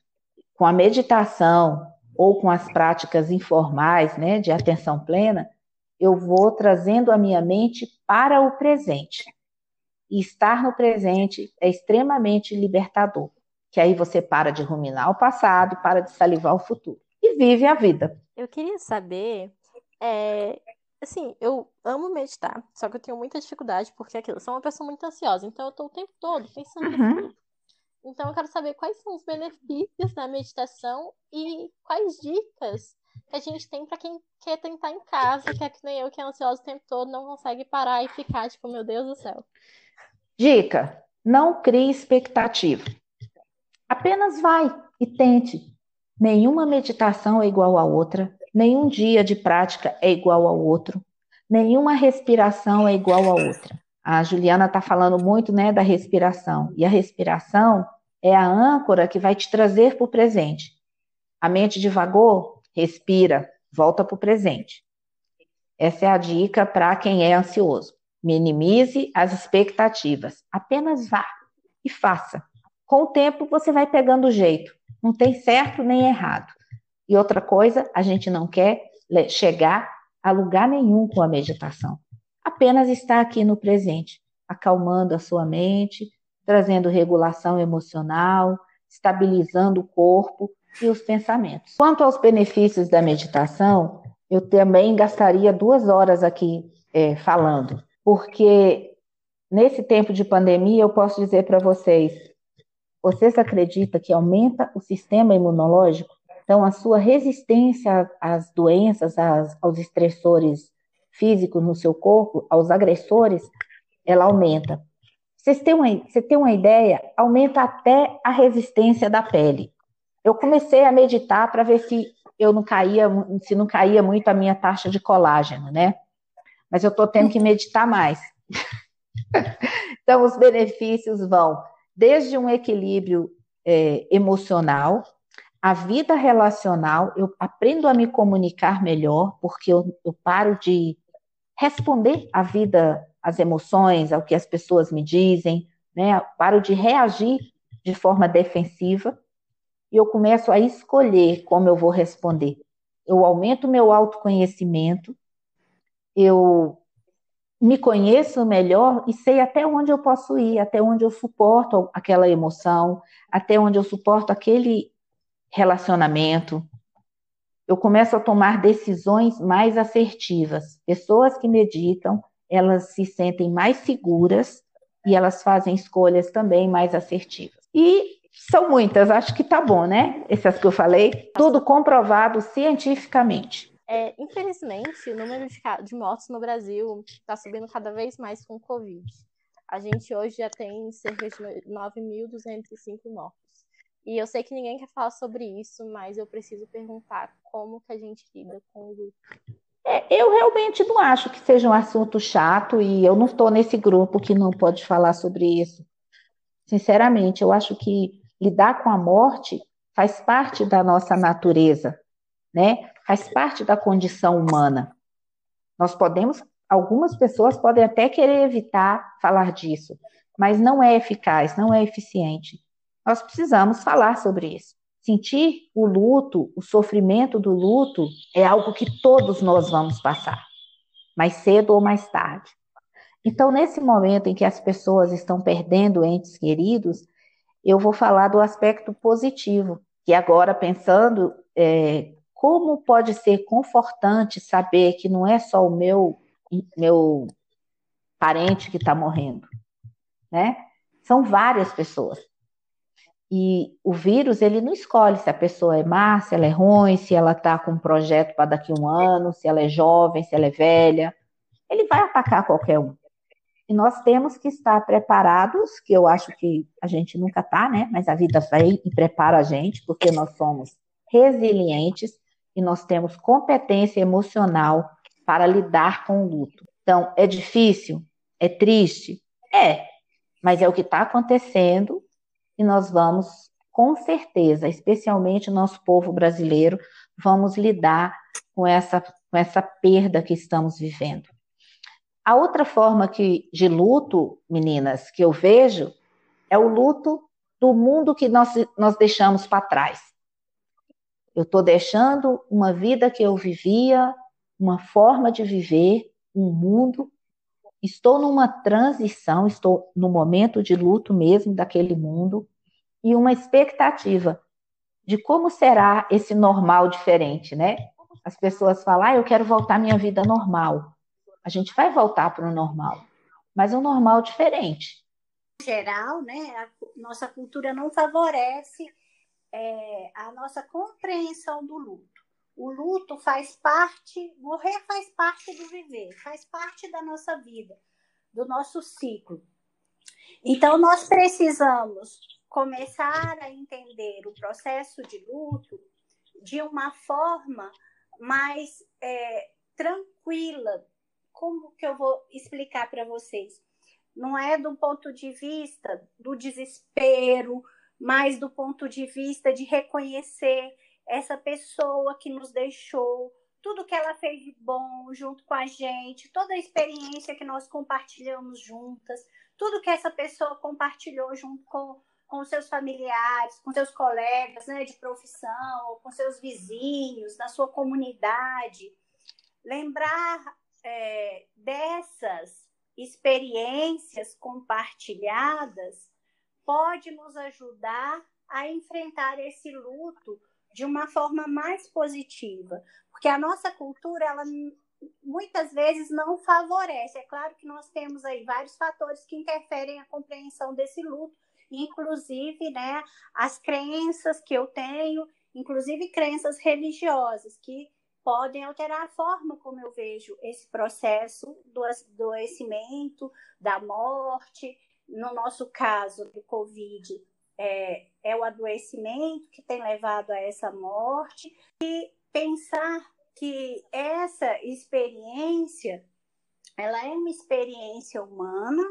Com a meditação ou com as práticas informais, né, de atenção plena, eu vou trazendo a minha mente para o presente. E estar no presente é extremamente libertador, que aí você para de ruminar o passado, para de salivar o futuro e vive a vida. Eu queria saber, é, assim, eu amo meditar, só que eu tenho muita dificuldade porque é aquilo, eu sou uma pessoa muito ansiosa, então eu tô o tempo todo pensando uhum. Então eu quero saber quais são os benefícios da meditação e quais dicas que a gente tem para quem quer tentar em casa, que é que nem eu que é ansiosa o tempo todo, não consegue parar e ficar tipo, meu Deus do céu. Dica: não crie expectativa. Apenas vai e tente. Nenhuma meditação é igual à outra, nenhum dia de prática é igual ao outro, nenhuma respiração é igual à outra. A Juliana está falando muito né, da respiração, e a respiração é a âncora que vai te trazer para o presente. A mente divagou, respira, volta para o presente. Essa é a dica para quem é ansioso. Minimize as expectativas, apenas vá e faça. Com o tempo você vai pegando o jeito. Não tem certo nem errado. E outra coisa, a gente não quer chegar a lugar nenhum com a meditação. Apenas estar aqui no presente, acalmando a sua mente, trazendo regulação emocional, estabilizando o corpo e os pensamentos. Quanto aos benefícios da meditação, eu também gastaria duas horas aqui é, falando, porque nesse tempo de pandemia eu posso dizer para vocês vocês acreditam que aumenta o sistema imunológico? Então, a sua resistência às doenças, às, aos estressores físicos no seu corpo, aos agressores, ela aumenta. Você tem uma ideia? Aumenta até a resistência da pele. Eu comecei a meditar para ver se eu não caía, se não caía muito a minha taxa de colágeno, né? Mas eu estou tendo que meditar mais. [laughs] então, os benefícios vão desde um equilíbrio é, emocional, a vida relacional, eu aprendo a me comunicar melhor, porque eu, eu paro de responder à vida, às emoções, ao que as pessoas me dizem, né? Paro de reagir de forma defensiva e eu começo a escolher como eu vou responder. Eu aumento meu autoconhecimento, eu me conheço melhor e sei até onde eu posso ir, até onde eu suporto aquela emoção, até onde eu suporto aquele relacionamento. Eu começo a tomar decisões mais assertivas. Pessoas que meditam, elas se sentem mais seguras e elas fazem escolhas também mais assertivas. E são muitas, acho que tá bom, né? Essas que eu falei, tudo comprovado cientificamente. É, infelizmente, o número de, de mortos no Brasil está subindo cada vez mais com o Covid. A gente hoje já tem cerca de 9.205 mortos. E eu sei que ninguém quer falar sobre isso, mas eu preciso perguntar como que a gente lida com o luto. É, eu realmente não acho que seja um assunto chato e eu não estou nesse grupo que não pode falar sobre isso. Sinceramente, eu acho que lidar com a morte faz parte da nossa natureza, né? faz parte da condição humana. Nós podemos, algumas pessoas podem até querer evitar falar disso, mas não é eficaz, não é eficiente. Nós precisamos falar sobre isso. Sentir o luto, o sofrimento do luto, é algo que todos nós vamos passar, mais cedo ou mais tarde. Então, nesse momento em que as pessoas estão perdendo entes queridos, eu vou falar do aspecto positivo, que agora, pensando é, como pode ser confortante saber que não é só o meu, meu parente que está morrendo, né? São várias pessoas. E o vírus, ele não escolhe se a pessoa é má, se ela é ruim, se ela está com um projeto para daqui a um ano, se ela é jovem, se ela é velha. Ele vai atacar qualquer um. E nós temos que estar preparados, que eu acho que a gente nunca está, né? Mas a vida vem e prepara a gente, porque nós somos resilientes e nós temos competência emocional para lidar com o luto. Então, é difícil? É triste? É, mas é o que está acontecendo e nós vamos, com certeza, especialmente o nosso povo brasileiro, vamos lidar com essa, com essa perda que estamos vivendo. A outra forma que, de luto, meninas, que eu vejo é o luto do mundo que nós, nós deixamos para trás. Eu estou deixando uma vida que eu vivia, uma forma de viver, um mundo. Estou numa transição, estou no momento de luto mesmo daquele mundo e uma expectativa de como será esse normal diferente, né? As pessoas falam, ah, eu quero voltar à minha vida normal. A gente vai voltar para o normal, mas um normal diferente. Em geral, né, a nossa cultura não favorece é, a nossa compreensão do luto. O luto faz parte, morrer faz parte do viver, faz parte da nossa vida, do nosso ciclo. Então, nós precisamos começar a entender o processo de luto de uma forma mais é, tranquila. Como que eu vou explicar para vocês? Não é do ponto de vista do desespero, mas do ponto de vista de reconhecer essa pessoa que nos deixou, tudo que ela fez de bom junto com a gente, toda a experiência que nós compartilhamos juntas, tudo que essa pessoa compartilhou junto com, com seus familiares, com seus colegas né, de profissão, com seus vizinhos, na sua comunidade. Lembrar é, dessas experiências compartilhadas pode nos ajudar a enfrentar esse luto de uma forma mais positiva, porque a nossa cultura ela muitas vezes não favorece. É claro que nós temos aí vários fatores que interferem a compreensão desse luto, inclusive, né, as crenças que eu tenho, inclusive crenças religiosas que podem alterar a forma como eu vejo esse processo do adoecimento, da morte. No nosso caso do Covid, é, é o adoecimento que tem levado a essa morte, e pensar que essa experiência ela é uma experiência humana,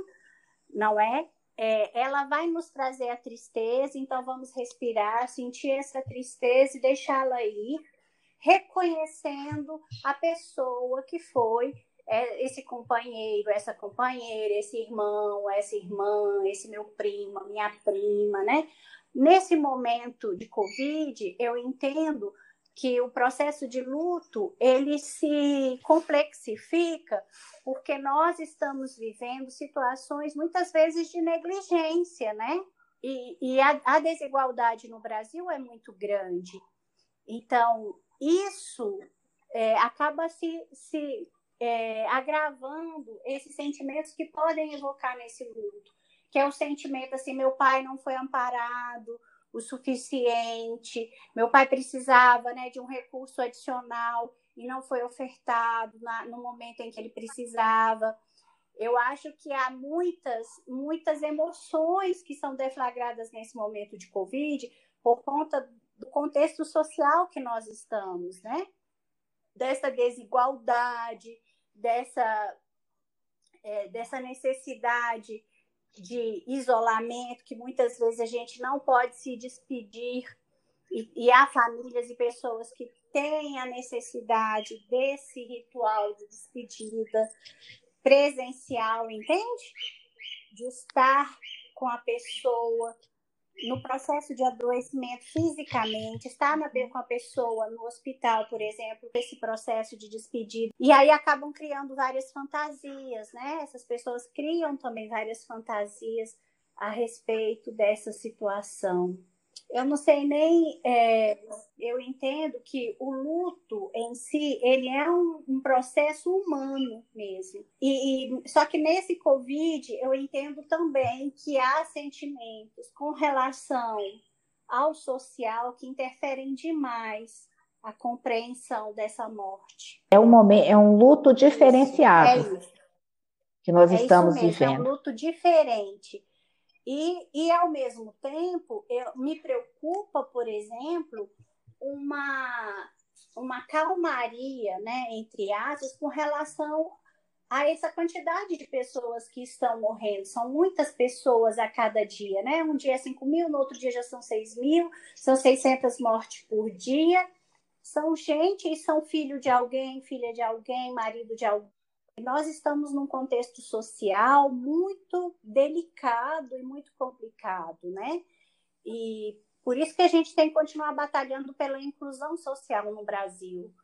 não é? é? Ela vai nos trazer a tristeza, então vamos respirar, sentir essa tristeza e deixá-la ir, reconhecendo a pessoa que foi é, esse companheiro, essa companheira, esse irmão, essa irmã, esse meu primo, minha prima, né? Nesse momento de Covid, eu entendo que o processo de luto ele se complexifica porque nós estamos vivendo situações muitas vezes de negligência, né? E, e a, a desigualdade no Brasil é muito grande. Então, isso é, acaba se, se é, agravando esses sentimentos que podem evocar nesse luto, que é o sentimento assim, meu pai não foi amparado o suficiente, meu pai precisava né, de um recurso adicional e não foi ofertado na, no momento em que ele precisava. Eu acho que há muitas, muitas emoções que são deflagradas nesse momento de Covid por conta do contexto social que nós estamos, né? Dessa desigualdade, dessa, é, dessa necessidade de isolamento, que muitas vezes a gente não pode se despedir, e, e há famílias e pessoas que têm a necessidade desse ritual de despedida presencial, entende? De estar com a pessoa, no processo de adoecimento fisicamente, estar na, com a pessoa no hospital, por exemplo, esse processo de despedida. E aí acabam criando várias fantasias, né? Essas pessoas criam também várias fantasias a respeito dessa situação eu não sei nem, é, eu entendo que o luto em si, ele é um, um processo humano mesmo. E, e, só que nesse Covid, eu entendo também que há sentimentos com relação ao social que interferem demais a compreensão dessa morte. É um momento, é um luto diferenciado. É isso. Que nós é estamos mesmo, vivendo. É um luto diferente. E, e ao mesmo tempo, eu, me preocupa, por exemplo, uma, uma calmaria, né, entre aspas, com relação a essa quantidade de pessoas que estão morrendo. São muitas pessoas a cada dia, né? Um dia é 5 mil, no outro dia já são 6 mil, são 600 mortes por dia. São gente e são filho de alguém, filha de alguém, marido de alguém nós estamos num contexto social muito delicado e muito complicado, né? E por isso que a gente tem que continuar batalhando pela inclusão social no Brasil.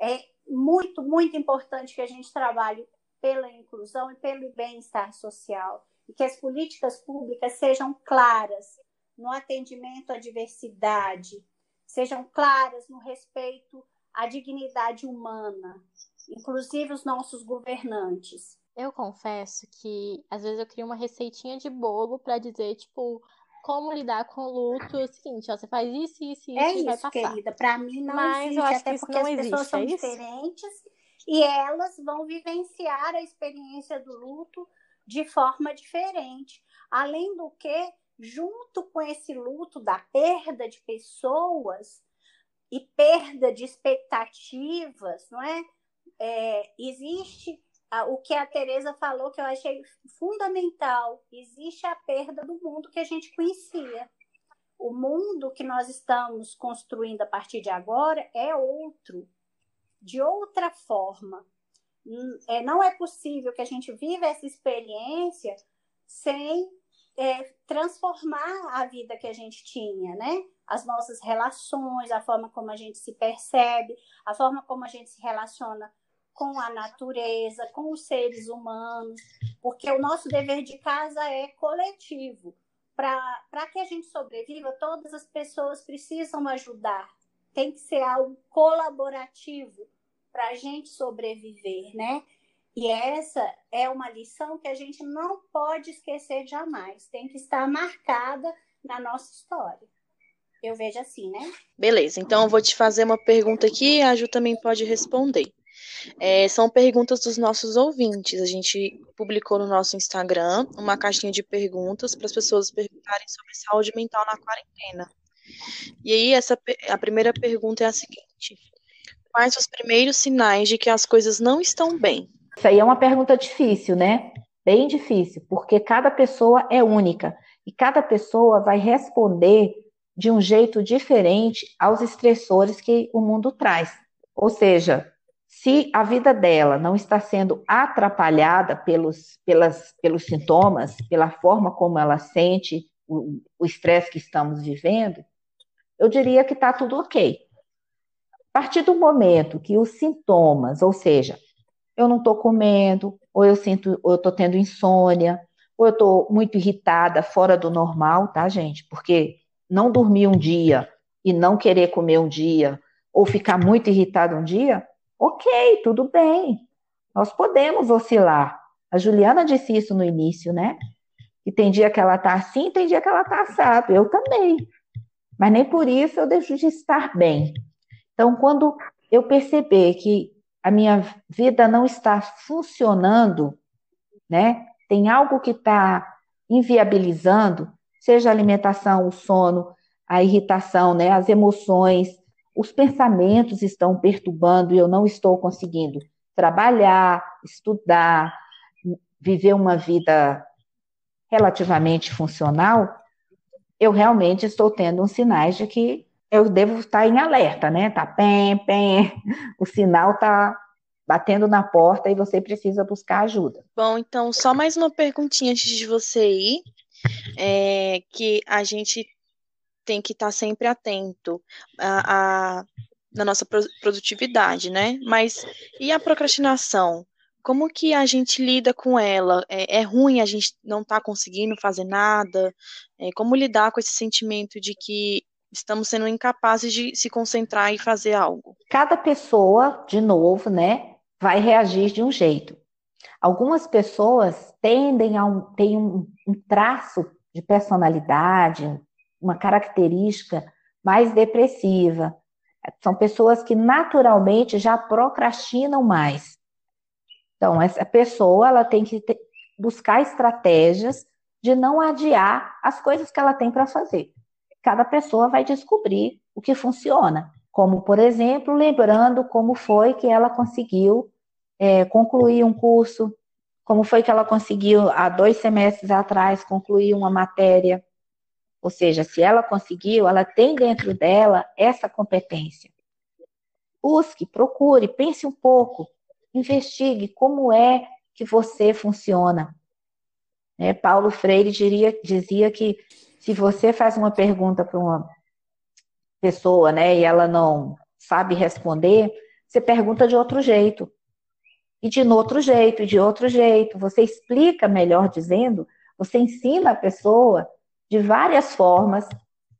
É muito, muito importante que a gente trabalhe pela inclusão e pelo bem-estar social e que as políticas públicas sejam claras no atendimento à diversidade, sejam claras no respeito a dignidade humana, inclusive os nossos governantes. Eu confesso que às vezes eu crio uma receitinha de bolo para dizer, tipo, como lidar com o luto. É o seguinte, ó, você faz isso, isso, isso é e vai isso, passar. querida. Para mim não Mas existe, eu acho até que isso porque as pessoas existe, são é isso? diferentes e elas vão vivenciar a experiência do luto de forma diferente. Além do que, junto com esse luto da perda de pessoas e perda de expectativas, não é? É existe ah, o que a Teresa falou que eu achei fundamental. Existe a perda do mundo que a gente conhecia. O mundo que nós estamos construindo a partir de agora é outro, de outra forma. Hum, é, não é possível que a gente viva essa experiência sem é, transformar a vida que a gente tinha, né? As nossas relações, a forma como a gente se percebe, a forma como a gente se relaciona com a natureza, com os seres humanos, porque o nosso dever de casa é coletivo. Para que a gente sobreviva, todas as pessoas precisam ajudar. Tem que ser algo colaborativo para a gente sobreviver, né? E essa é uma lição que a gente não pode esquecer jamais. Tem que estar marcada na nossa história. Eu vejo assim, né? Beleza, então eu vou te fazer uma pergunta aqui e a Ju também pode responder. É, são perguntas dos nossos ouvintes. A gente publicou no nosso Instagram uma caixinha de perguntas para as pessoas perguntarem sobre saúde mental na quarentena. E aí, essa, a primeira pergunta é a seguinte: Quais os primeiros sinais de que as coisas não estão bem? Isso aí é uma pergunta difícil, né? Bem difícil, porque cada pessoa é única e cada pessoa vai responder de um jeito diferente aos estressores que o mundo traz. Ou seja, se a vida dela não está sendo atrapalhada pelos, pelas, pelos sintomas, pela forma como ela sente o estresse que estamos vivendo, eu diria que está tudo ok. A partir do momento que os sintomas, ou seja, eu não estou comendo, ou eu sinto, ou eu estou tendo insônia, ou eu estou muito irritada, fora do normal, tá, gente? Porque não dormir um dia e não querer comer um dia, ou ficar muito irritado um dia, Ok, tudo bem. Nós podemos oscilar. A Juliana disse isso no início, né? Que tem dia que ela tá assim, tem dia que ela tá assado. Eu também. Mas nem por isso eu deixo de estar bem. Então, quando eu perceber que a minha vida não está funcionando, né? Tem algo que está inviabilizando, seja a alimentação, o sono, a irritação, né? As emoções, os pensamentos estão perturbando e eu não estou conseguindo trabalhar, estudar, viver uma vida relativamente funcional, eu realmente estou tendo uns sinais de que eu devo estar em alerta, né? Tá pem, pem, o sinal tá batendo na porta e você precisa buscar ajuda. Bom, então só mais uma perguntinha antes de você ir, [laughs] é, que a gente tem que estar tá sempre atento na nossa produtividade, né? Mas e a procrastinação? Como que a gente lida com ela? É, é ruim a gente não estar tá conseguindo fazer nada? É, como lidar com esse sentimento de que estamos sendo incapazes de se concentrar e fazer algo? Cada pessoa, de novo, né, vai reagir de um jeito. Algumas pessoas tendem a um, têm um, um traço de personalidade, uma característica mais depressiva. São pessoas que naturalmente já procrastinam mais. Então, essa pessoa ela tem que ter, buscar estratégias de não adiar as coisas que ela tem para fazer. Cada pessoa vai descobrir o que funciona. Como, por exemplo, lembrando como foi que ela conseguiu é, concluir um curso, como foi que ela conseguiu, há dois semestres atrás, concluir uma matéria ou seja, se ela conseguiu, ela tem dentro dela essa competência. Busque, procure, pense um pouco, investigue como é que você funciona. É, Paulo Freire diria, dizia que se você faz uma pergunta para uma pessoa, né, e ela não sabe responder, você pergunta de outro jeito. E de outro jeito, e de outro jeito. Você explica melhor dizendo, você ensina a pessoa de várias formas,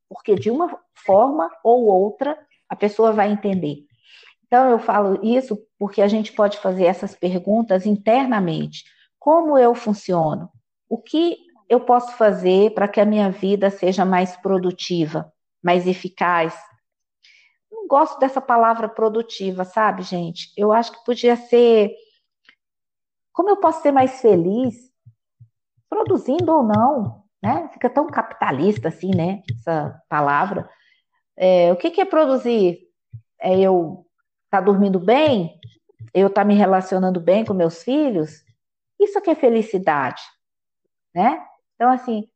porque de uma forma ou outra a pessoa vai entender. Então, eu falo isso porque a gente pode fazer essas perguntas internamente. Como eu funciono? O que eu posso fazer para que a minha vida seja mais produtiva, mais eficaz? Não gosto dessa palavra produtiva, sabe, gente? Eu acho que podia ser. Como eu posso ser mais feliz, produzindo ou não, né? Fica tão capitalista assim, né? Essa palavra. É, o que, que é produzir? É eu estar tá dormindo bem? Eu estar tá me relacionando bem com meus filhos? Isso que é felicidade, né? Então, assim,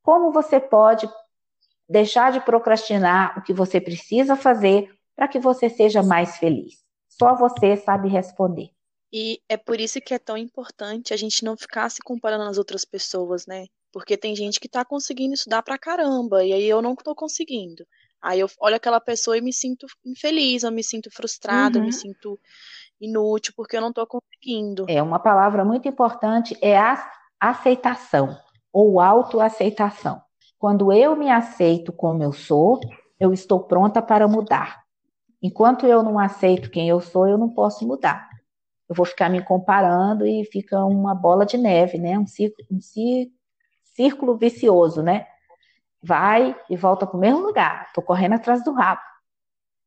como você pode deixar de procrastinar o que você precisa fazer para que você seja mais feliz? Só você sabe responder. E é por isso que é tão importante a gente não ficar se comparando às outras pessoas, né? Porque tem gente que tá conseguindo estudar pra caramba, e aí eu não tô conseguindo. Aí eu olho aquela pessoa e me sinto infeliz, eu me sinto frustrada, uhum. eu me uhum. sinto inútil porque eu não tô conseguindo. É, uma palavra muito importante é a aceitação ou autoaceitação. Quando eu me aceito como eu sou, eu estou pronta para mudar. Enquanto eu não aceito quem eu sou, eu não posso mudar. Eu vou ficar me comparando e fica uma bola de neve, né? Um círculo, um círculo vicioso, né? Vai e volta para o mesmo lugar. Estou correndo atrás do rabo.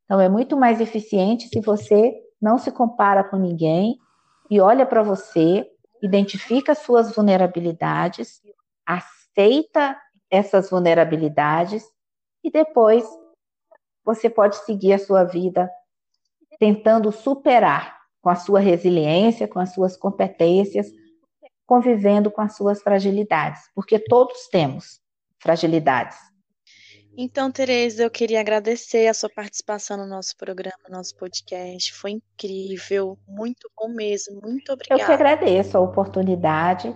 Então é muito mais eficiente se você não se compara com ninguém e olha para você, identifica suas vulnerabilidades, aceita essas vulnerabilidades e depois você pode seguir a sua vida tentando superar com a sua resiliência, com as suas competências, convivendo com as suas fragilidades, porque todos temos fragilidades. Então, Tereza, eu queria agradecer a sua participação no nosso programa, no nosso podcast. Foi incrível, muito bom mesmo. Muito obrigada. Eu que agradeço a oportunidade.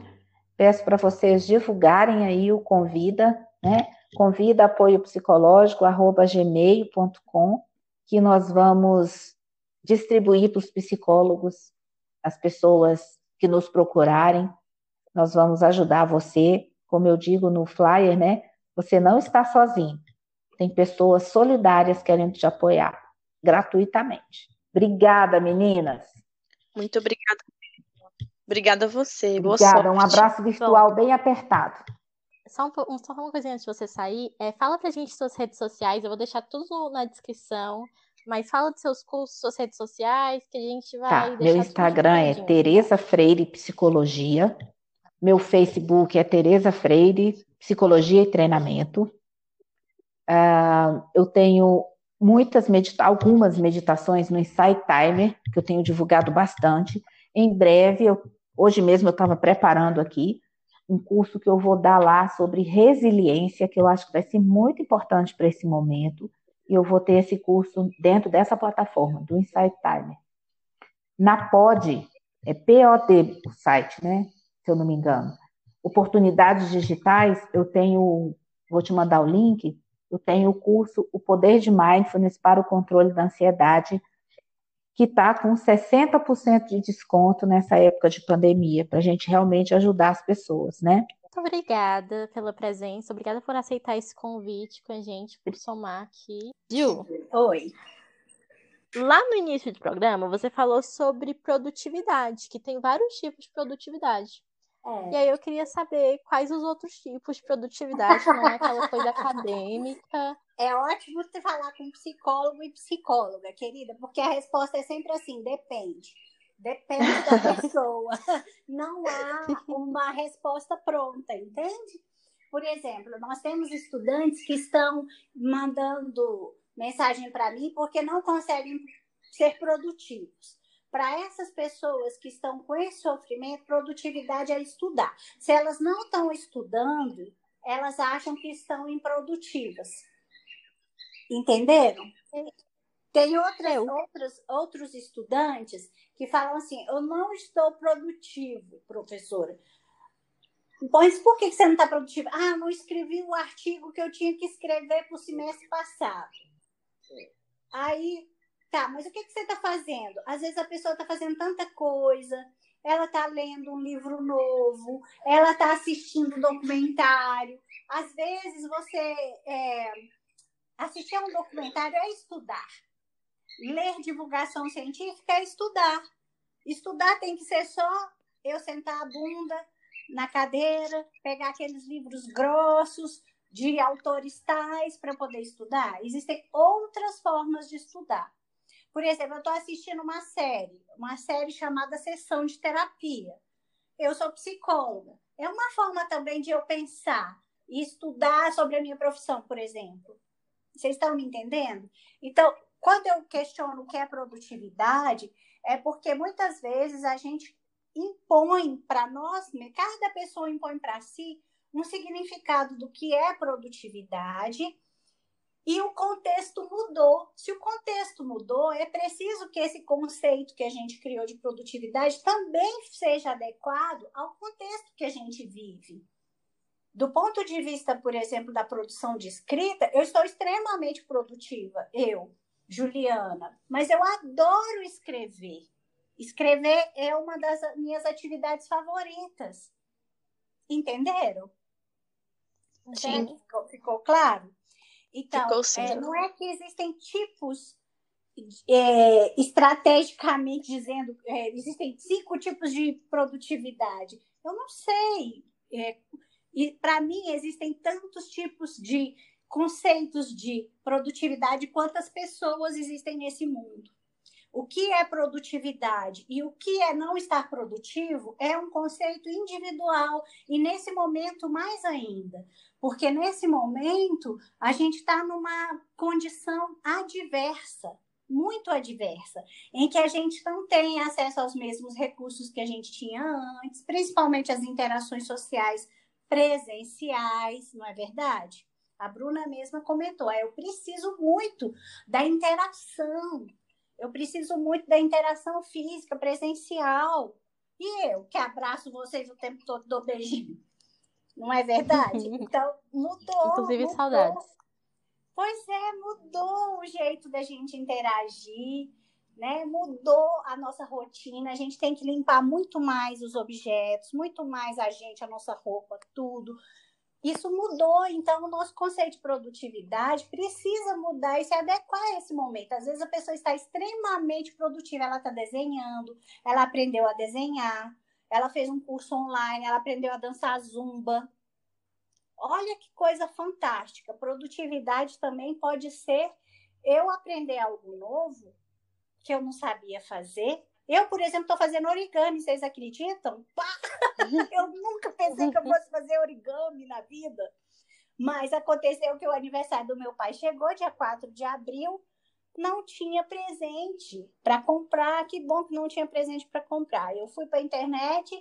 Peço para vocês divulgarem aí o Convida, né? Convida apoio psicológico, arroba gmail.com, que nós vamos distribuir para os psicólogos, as pessoas que nos procurarem. Nós vamos ajudar você, como eu digo no flyer, né? Você não está sozinho. Tem pessoas solidárias querendo te apoiar gratuitamente. Obrigada, meninas. Muito obrigada. Obrigada a você. Obrigada. Um abraço virtual Bom, bem apertado. Só, um, só uma coisinha antes de você sair. É, fala pra gente suas redes sociais. Eu vou deixar tudo na descrição. Mas fala dos seus cursos, suas redes sociais, que a gente vai. Tá, meu Instagram é Tereza Freire Psicologia. Meu Facebook é Tereza Freire Psicologia e Treinamento. Uh, eu tenho muitas medita algumas meditações no Insight Timer, que eu tenho divulgado bastante. Em breve, eu, hoje mesmo eu estava preparando aqui um curso que eu vou dar lá sobre resiliência, que eu acho que vai ser muito importante para esse momento. E eu vou ter esse curso dentro dessa plataforma, do Insight Timer. Na POD, é POD o site, né? Se eu não me engano. Oportunidades digitais, eu tenho, vou te mandar o link, eu tenho o curso O Poder de Mindfulness para o Controle da Ansiedade, que está com 60% de desconto nessa época de pandemia, para a gente realmente ajudar as pessoas, né? Obrigada pela presença, obrigada por aceitar esse convite com a gente, por somar aqui. Ju, oi. Lá no início do programa, você falou sobre produtividade, que tem vários tipos de produtividade. É. E aí eu queria saber quais os outros tipos de produtividade, não é aquela coisa [laughs] acadêmica. É ótimo você falar com psicólogo e psicóloga, querida, porque a resposta é sempre assim, depende. Depende da pessoa. [laughs] Não há uma resposta pronta, entende? Por exemplo, nós temos estudantes que estão mandando mensagem para mim porque não conseguem ser produtivos. Para essas pessoas que estão com esse sofrimento, produtividade é estudar. Se elas não estão estudando, elas acham que estão improdutivas. Entenderam? Tem outras, outros, outros estudantes que falam assim: eu não estou produtivo, professora. Mas por que você não está produtivo? Ah, não escrevi o artigo que eu tinha que escrever para o semestre passado. Aí Tá, mas o que, que você está fazendo? Às vezes a pessoa está fazendo tanta coisa, ela está lendo um livro novo, ela está assistindo um documentário. Às vezes você é, assistir a um documentário é estudar. Ler divulgação científica é estudar. Estudar tem que ser só eu sentar a bunda na cadeira, pegar aqueles livros grossos de autores tais para poder estudar. Existem outras formas de estudar. Por exemplo, eu estou assistindo uma série, uma série chamada Sessão de Terapia. Eu sou psicóloga. É uma forma também de eu pensar e estudar sobre a minha profissão, por exemplo. Vocês estão me entendendo? Então, quando eu questiono o que é produtividade, é porque muitas vezes a gente impõe para nós, cada pessoa impõe para si um significado do que é produtividade e o contexto mudou. Se o contexto mudou, é preciso que esse conceito que a gente criou de produtividade também seja adequado ao contexto que a gente vive. Do ponto de vista, por exemplo, da produção de escrita, eu estou extremamente produtiva, eu, Juliana, mas eu adoro escrever. Escrever é uma das minhas atividades favoritas. Entenderam? Sim. Ficou, ficou claro? Então, é, não é que existem tipos, é, estrategicamente dizendo, é, existem cinco tipos de produtividade. Eu não sei. É, e para mim existem tantos tipos de conceitos de produtividade quantas pessoas existem nesse mundo. O que é produtividade e o que é não estar produtivo é um conceito individual e nesse momento mais ainda, porque nesse momento a gente está numa condição adversa, muito adversa, em que a gente não tem acesso aos mesmos recursos que a gente tinha antes, principalmente as interações sociais presenciais, não é verdade? A Bruna mesma comentou, ah, eu preciso muito da interação, eu preciso muito da interação física, presencial. E eu, que abraço vocês o tempo todo, dou beijinho. Não é verdade? [laughs] Então, mudou. Inclusive, mudou. saudades. Pois é, mudou o jeito da gente interagir, né? Mudou a nossa rotina. A gente tem que limpar muito mais os objetos, muito mais a gente, a nossa roupa, tudo. Isso mudou, então o nosso conceito de produtividade precisa mudar e se adequar a esse momento. Às vezes a pessoa está extremamente produtiva, ela está desenhando, ela aprendeu a desenhar, ela fez um curso online, ela aprendeu a dançar zumba. Olha que coisa fantástica. Produtividade também pode ser eu aprender algo novo que eu não sabia fazer eu, por exemplo, estou fazendo origami, vocês acreditam? [laughs] Eu nunca pensei que eu fosse fazer origami na vida. Mas aconteceu que o aniversário do meu pai chegou, dia 4 de abril, não tinha presente para comprar. Que bom que não tinha presente para comprar. Eu fui para a internet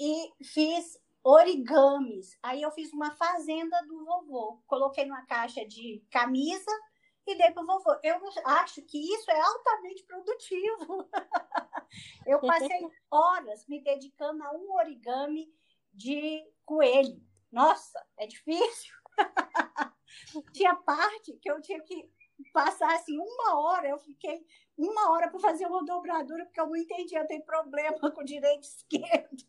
e fiz origamis. Aí eu fiz uma fazenda do vovô. Coloquei numa caixa de camisa e dei para o vovô. Eu acho que isso é altamente produtivo. [laughs] eu passei horas me dedicando a um origami de coelho. Nossa, é difícil. [laughs] tinha parte que eu tinha que passar assim uma hora. Eu fiquei uma hora para fazer uma dobradura porque eu não entendia, eu tenho problema com o direito [laughs] e esquerdo.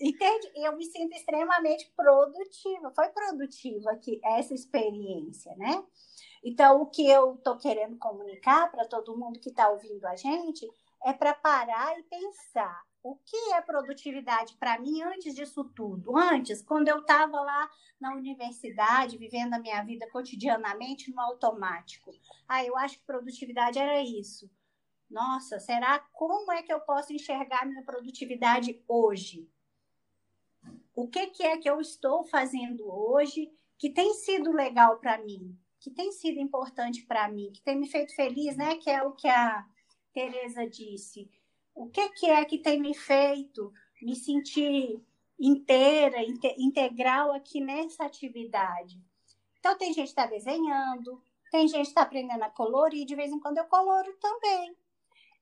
Entende? Eu me sinto extremamente produtiva. Foi produtiva aqui essa experiência, né? Então, o que eu estou querendo comunicar para todo mundo que está ouvindo a gente é para parar e pensar o que é produtividade para mim antes disso tudo. Antes, quando eu estava lá na universidade, vivendo a minha vida cotidianamente no automático. Ah, eu acho que produtividade era isso. Nossa, será como é que eu posso enxergar minha produtividade hoje? O que, que é que eu estou fazendo hoje que tem sido legal para mim? Que tem sido importante para mim, que tem me feito feliz, né? Que é o que a Teresa disse. O que, que é que tem me feito me sentir inteira, integral aqui nessa atividade? Então, tem gente que está desenhando, tem gente que está aprendendo a colorir, de vez em quando eu coloro também.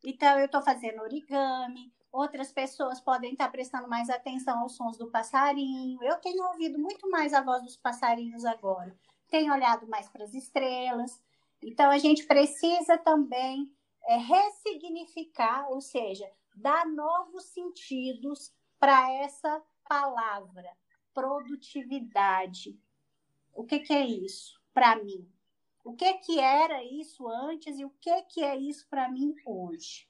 Então, eu estou fazendo origami, outras pessoas podem estar tá prestando mais atenção aos sons do passarinho. Eu tenho ouvido muito mais a voz dos passarinhos agora tem olhado mais para as estrelas. Então, a gente precisa também é, ressignificar, ou seja, dar novos sentidos para essa palavra, produtividade. O que, que é isso para mim? O que que era isso antes e o que que é isso para mim hoje?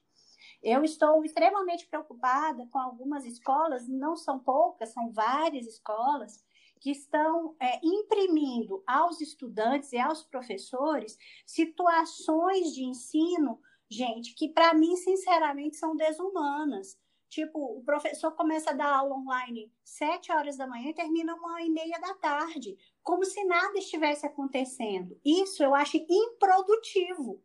Eu estou extremamente preocupada com algumas escolas, não são poucas, são várias escolas, que estão é, imprimindo aos estudantes e aos professores situações de ensino, gente, que para mim, sinceramente, são desumanas. Tipo, o professor começa a dar aula online sete horas da manhã e termina uma e meia da tarde, como se nada estivesse acontecendo. Isso eu acho improdutivo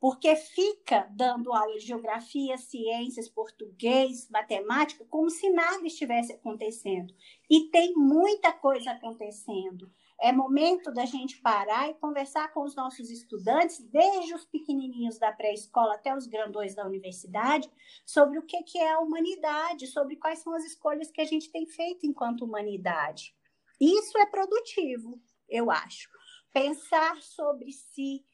porque fica dando aula de geografia, ciências, português, matemática, como se nada estivesse acontecendo. E tem muita coisa acontecendo. É momento da gente parar e conversar com os nossos estudantes, desde os pequenininhos da pré-escola até os grandões da universidade, sobre o que é a humanidade, sobre quais são as escolhas que a gente tem feito enquanto humanidade. Isso é produtivo, eu acho. Pensar sobre si,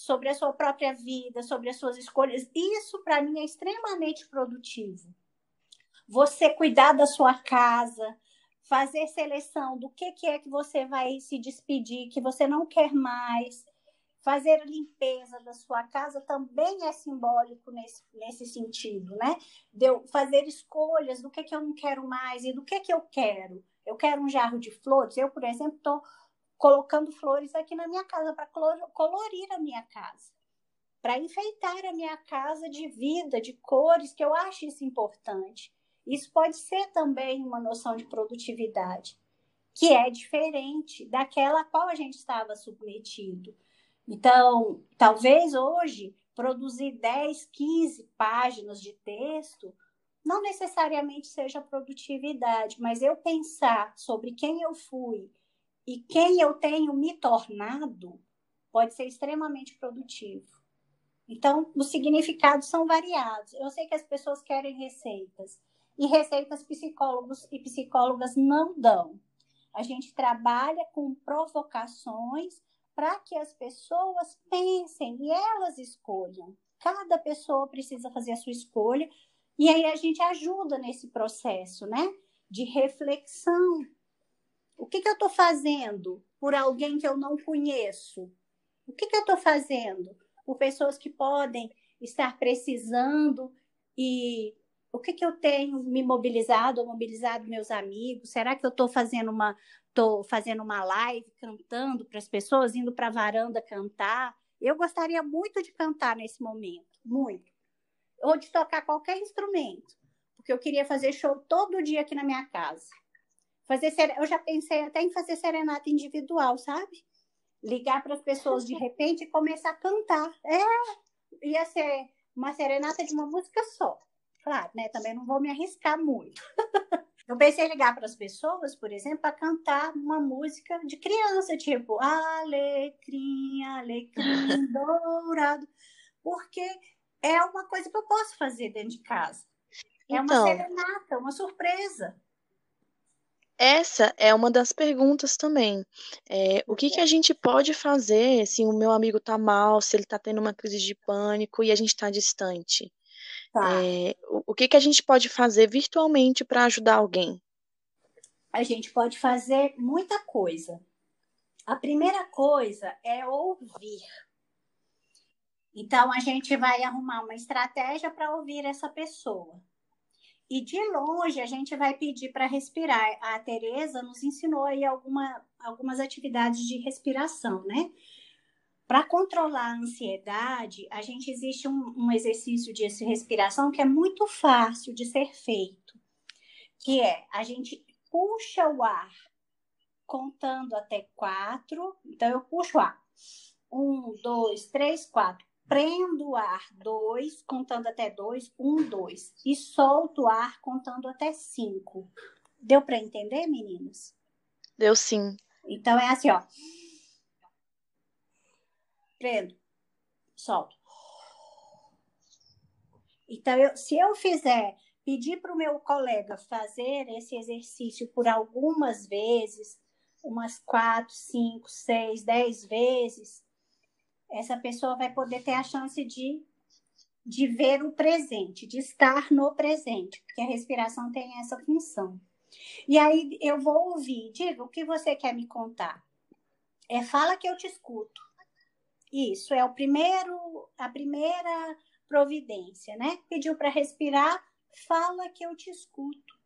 sobre a sua própria vida, sobre as suas escolhas. Isso, para mim, é extremamente produtivo. Você cuidar da sua casa, fazer seleção do que, que é que você vai se despedir, que você não quer mais. Fazer limpeza da sua casa também é simbólico nesse, nesse sentido, né? De eu fazer escolhas do que, que eu não quero mais e do que, que eu quero. Eu quero um jarro de flores. Eu, por exemplo, estou colocando flores aqui na minha casa para colorir a minha casa, para enfeitar a minha casa de vida, de cores, que eu acho isso importante. Isso pode ser também uma noção de produtividade, que é diferente daquela a qual a gente estava submetido. Então, talvez hoje produzir 10, 15 páginas de texto não necessariamente seja produtividade, mas eu pensar sobre quem eu fui, e quem eu tenho me tornado pode ser extremamente produtivo. Então, os significados são variados. Eu sei que as pessoas querem receitas, e receitas psicólogos e psicólogas não dão. A gente trabalha com provocações para que as pessoas pensem e elas escolham. Cada pessoa precisa fazer a sua escolha, e aí a gente ajuda nesse processo, né? De reflexão, o que, que eu estou fazendo por alguém que eu não conheço? O que, que eu estou fazendo por pessoas que podem estar precisando e o que, que eu tenho me mobilizado ou mobilizado meus amigos? Será que eu estou fazendo uma estou fazendo uma live cantando para as pessoas, indo para a varanda cantar? Eu gostaria muito de cantar nesse momento, muito. Ou de tocar qualquer instrumento, porque eu queria fazer show todo dia aqui na minha casa. Fazer eu já pensei até em fazer serenata individual, sabe? Ligar para as pessoas de repente e começar a cantar. É, ia ser uma serenata de uma música só. Claro, né? Também não vou me arriscar muito. [laughs] Eu pensei em ligar para as pessoas, por exemplo, para cantar uma música de criança, tipo Alecrim, Alecrim [laughs] Dourado, porque é uma coisa que eu posso fazer dentro de casa. É então, uma serenata, uma surpresa. Essa é uma das perguntas também. É, o que, que a gente pode fazer se o meu amigo está mal, se ele está tendo uma crise de pânico e a gente está distante? Tá. É, o, o que, que a gente pode fazer virtualmente para ajudar alguém? A gente pode fazer muita coisa. A primeira coisa é ouvir. Então, a gente vai arrumar uma estratégia para ouvir essa pessoa. E de longe a gente vai pedir para respirar. A Tereza nos ensinou aí alguma, algumas atividades de respiração, né? Para controlar a ansiedade, a gente existe um, um exercício de respiração que é muito fácil de ser feito, que é a gente puxa o ar contando até quatro. Então eu puxo o ar. Um, dois, três, quatro prendo o ar dois, contando até dois, um, dois, e solto o ar contando até cinco. Deu para entender, meninas? Deu sim. Então é assim, ó. Prendo, solto. Então, eu, se eu fizer, pedir para o meu colega fazer esse exercício por algumas vezes, umas quatro, cinco, seis, dez vezes, essa pessoa vai poder ter a chance de, de ver o presente, de estar no presente, porque a respiração tem essa função. E aí eu vou ouvir, diga o que você quer me contar. É fala que eu te escuto. Isso é o primeiro, a primeira providência, né? Pediu para respirar, fala que eu te escuto.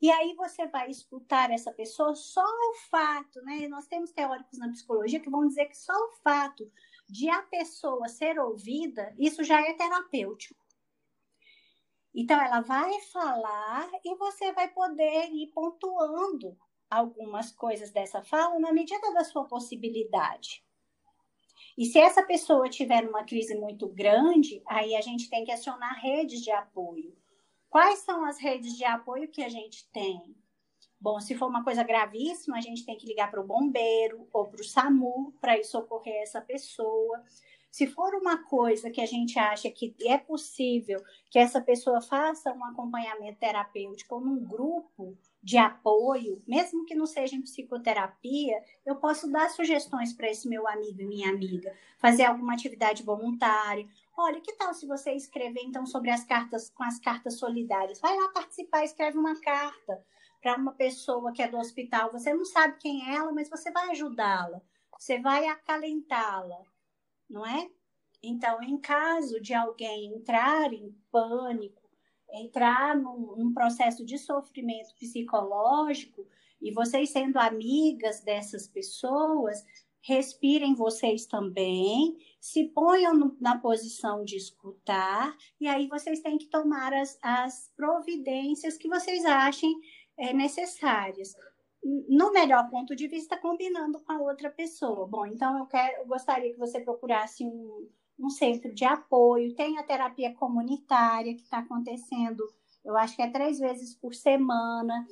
E aí você vai escutar essa pessoa só o fato, né? Nós temos teóricos na psicologia que vão dizer que só o fato de a pessoa ser ouvida, isso já é terapêutico. Então ela vai falar e você vai poder ir pontuando algumas coisas dessa fala na medida da sua possibilidade. E se essa pessoa tiver uma crise muito grande, aí a gente tem que acionar redes de apoio. Quais são as redes de apoio que a gente tem? Bom, se for uma coisa gravíssima, a gente tem que ligar para o bombeiro ou para o SAMU para ir socorrer essa pessoa. Se for uma coisa que a gente acha que é possível que essa pessoa faça um acompanhamento terapêutico ou num grupo de apoio, mesmo que não seja em psicoterapia, eu posso dar sugestões para esse meu amigo e minha amiga, fazer alguma atividade voluntária. Olha, que tal se você escrever então sobre as cartas com as cartas solidárias? Vai lá participar, escreve uma carta para uma pessoa que é do hospital, você não sabe quem é ela, mas você vai ajudá-la, você vai acalentá-la, não é? Então, em caso de alguém entrar em pânico, entrar num, num processo de sofrimento psicológico, e vocês sendo amigas dessas pessoas, respirem vocês também, se ponham na posição de escutar, e aí vocês têm que tomar as, as providências que vocês achem é, necessárias. No melhor ponto de vista, combinando com a outra pessoa. Bom, então eu, quero, eu gostaria que você procurasse um, um centro de apoio, tem a terapia comunitária que está acontecendo, eu acho que é três vezes por semana,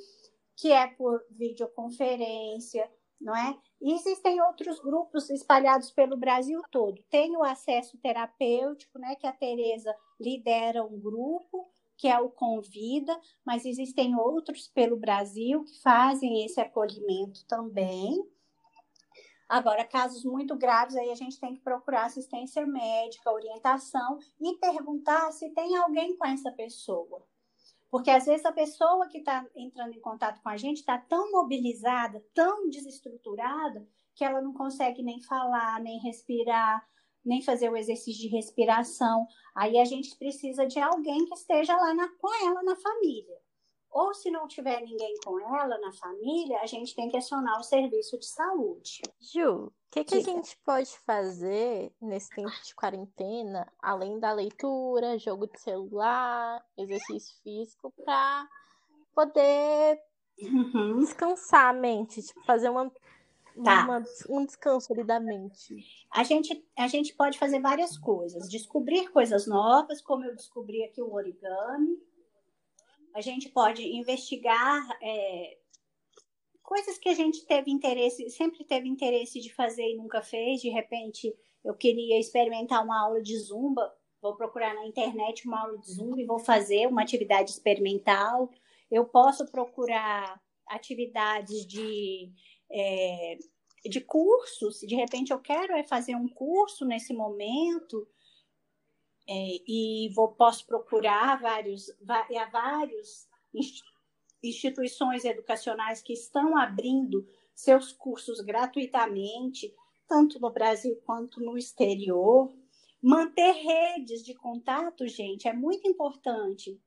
que é por videoconferência, não é? E existem outros grupos espalhados pelo Brasil todo. Tem o acesso terapêutico, né, que a Tereza lidera um grupo, que é o Convida, mas existem outros pelo Brasil que fazem esse acolhimento também. Agora, casos muito graves, aí a gente tem que procurar assistência médica, orientação e perguntar se tem alguém com essa pessoa. Porque às vezes a pessoa que está entrando em contato com a gente está tão mobilizada, tão desestruturada, que ela não consegue nem falar, nem respirar, nem fazer o exercício de respiração. Aí a gente precisa de alguém que esteja lá na, com ela na família. Ou se não tiver ninguém com ela na família, a gente tem que acionar o serviço de saúde. Ju, o que, que a gente pode fazer nesse tempo de quarentena, além da leitura, jogo de celular, exercício físico, para poder uhum. descansar a mente, tipo, fazer uma Tá. Uma, um descanso ali da mente. A gente, a gente pode fazer várias coisas. Descobrir coisas novas, como eu descobri aqui o origami. A gente pode investigar é, coisas que a gente teve interesse, sempre teve interesse de fazer e nunca fez. De repente, eu queria experimentar uma aula de zumba. Vou procurar na internet uma aula de zumba e vou fazer uma atividade experimental. Eu posso procurar atividades de é, de cursos, de repente eu quero é fazer um curso nesse momento é, e vou, posso procurar vários, vários instituições educacionais que estão abrindo seus cursos gratuitamente, tanto no Brasil quanto no exterior. Manter redes de contato, gente, é muito importante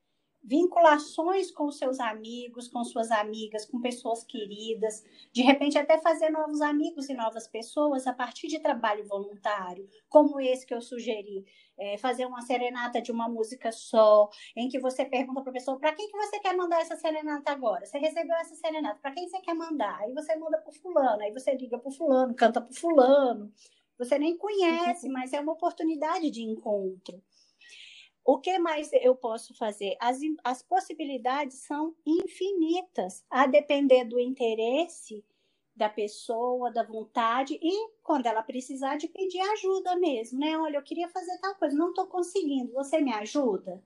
vinculações com seus amigos, com suas amigas, com pessoas queridas, de repente até fazer novos amigos e novas pessoas a partir de trabalho voluntário, como esse que eu sugeri, é, fazer uma serenata de uma música só, em que você pergunta para a pessoa, para quem que você quer mandar essa serenata agora? Você recebeu essa serenata, para quem você quer mandar? Aí você manda para fulano, aí você liga para fulano, canta para fulano. Você nem conhece, mas é uma oportunidade de encontro. O que mais eu posso fazer? As, as possibilidades são infinitas, a depender do interesse da pessoa, da vontade e quando ela precisar de pedir ajuda mesmo, né? Olha, eu queria fazer tal coisa, não estou conseguindo, você me ajuda?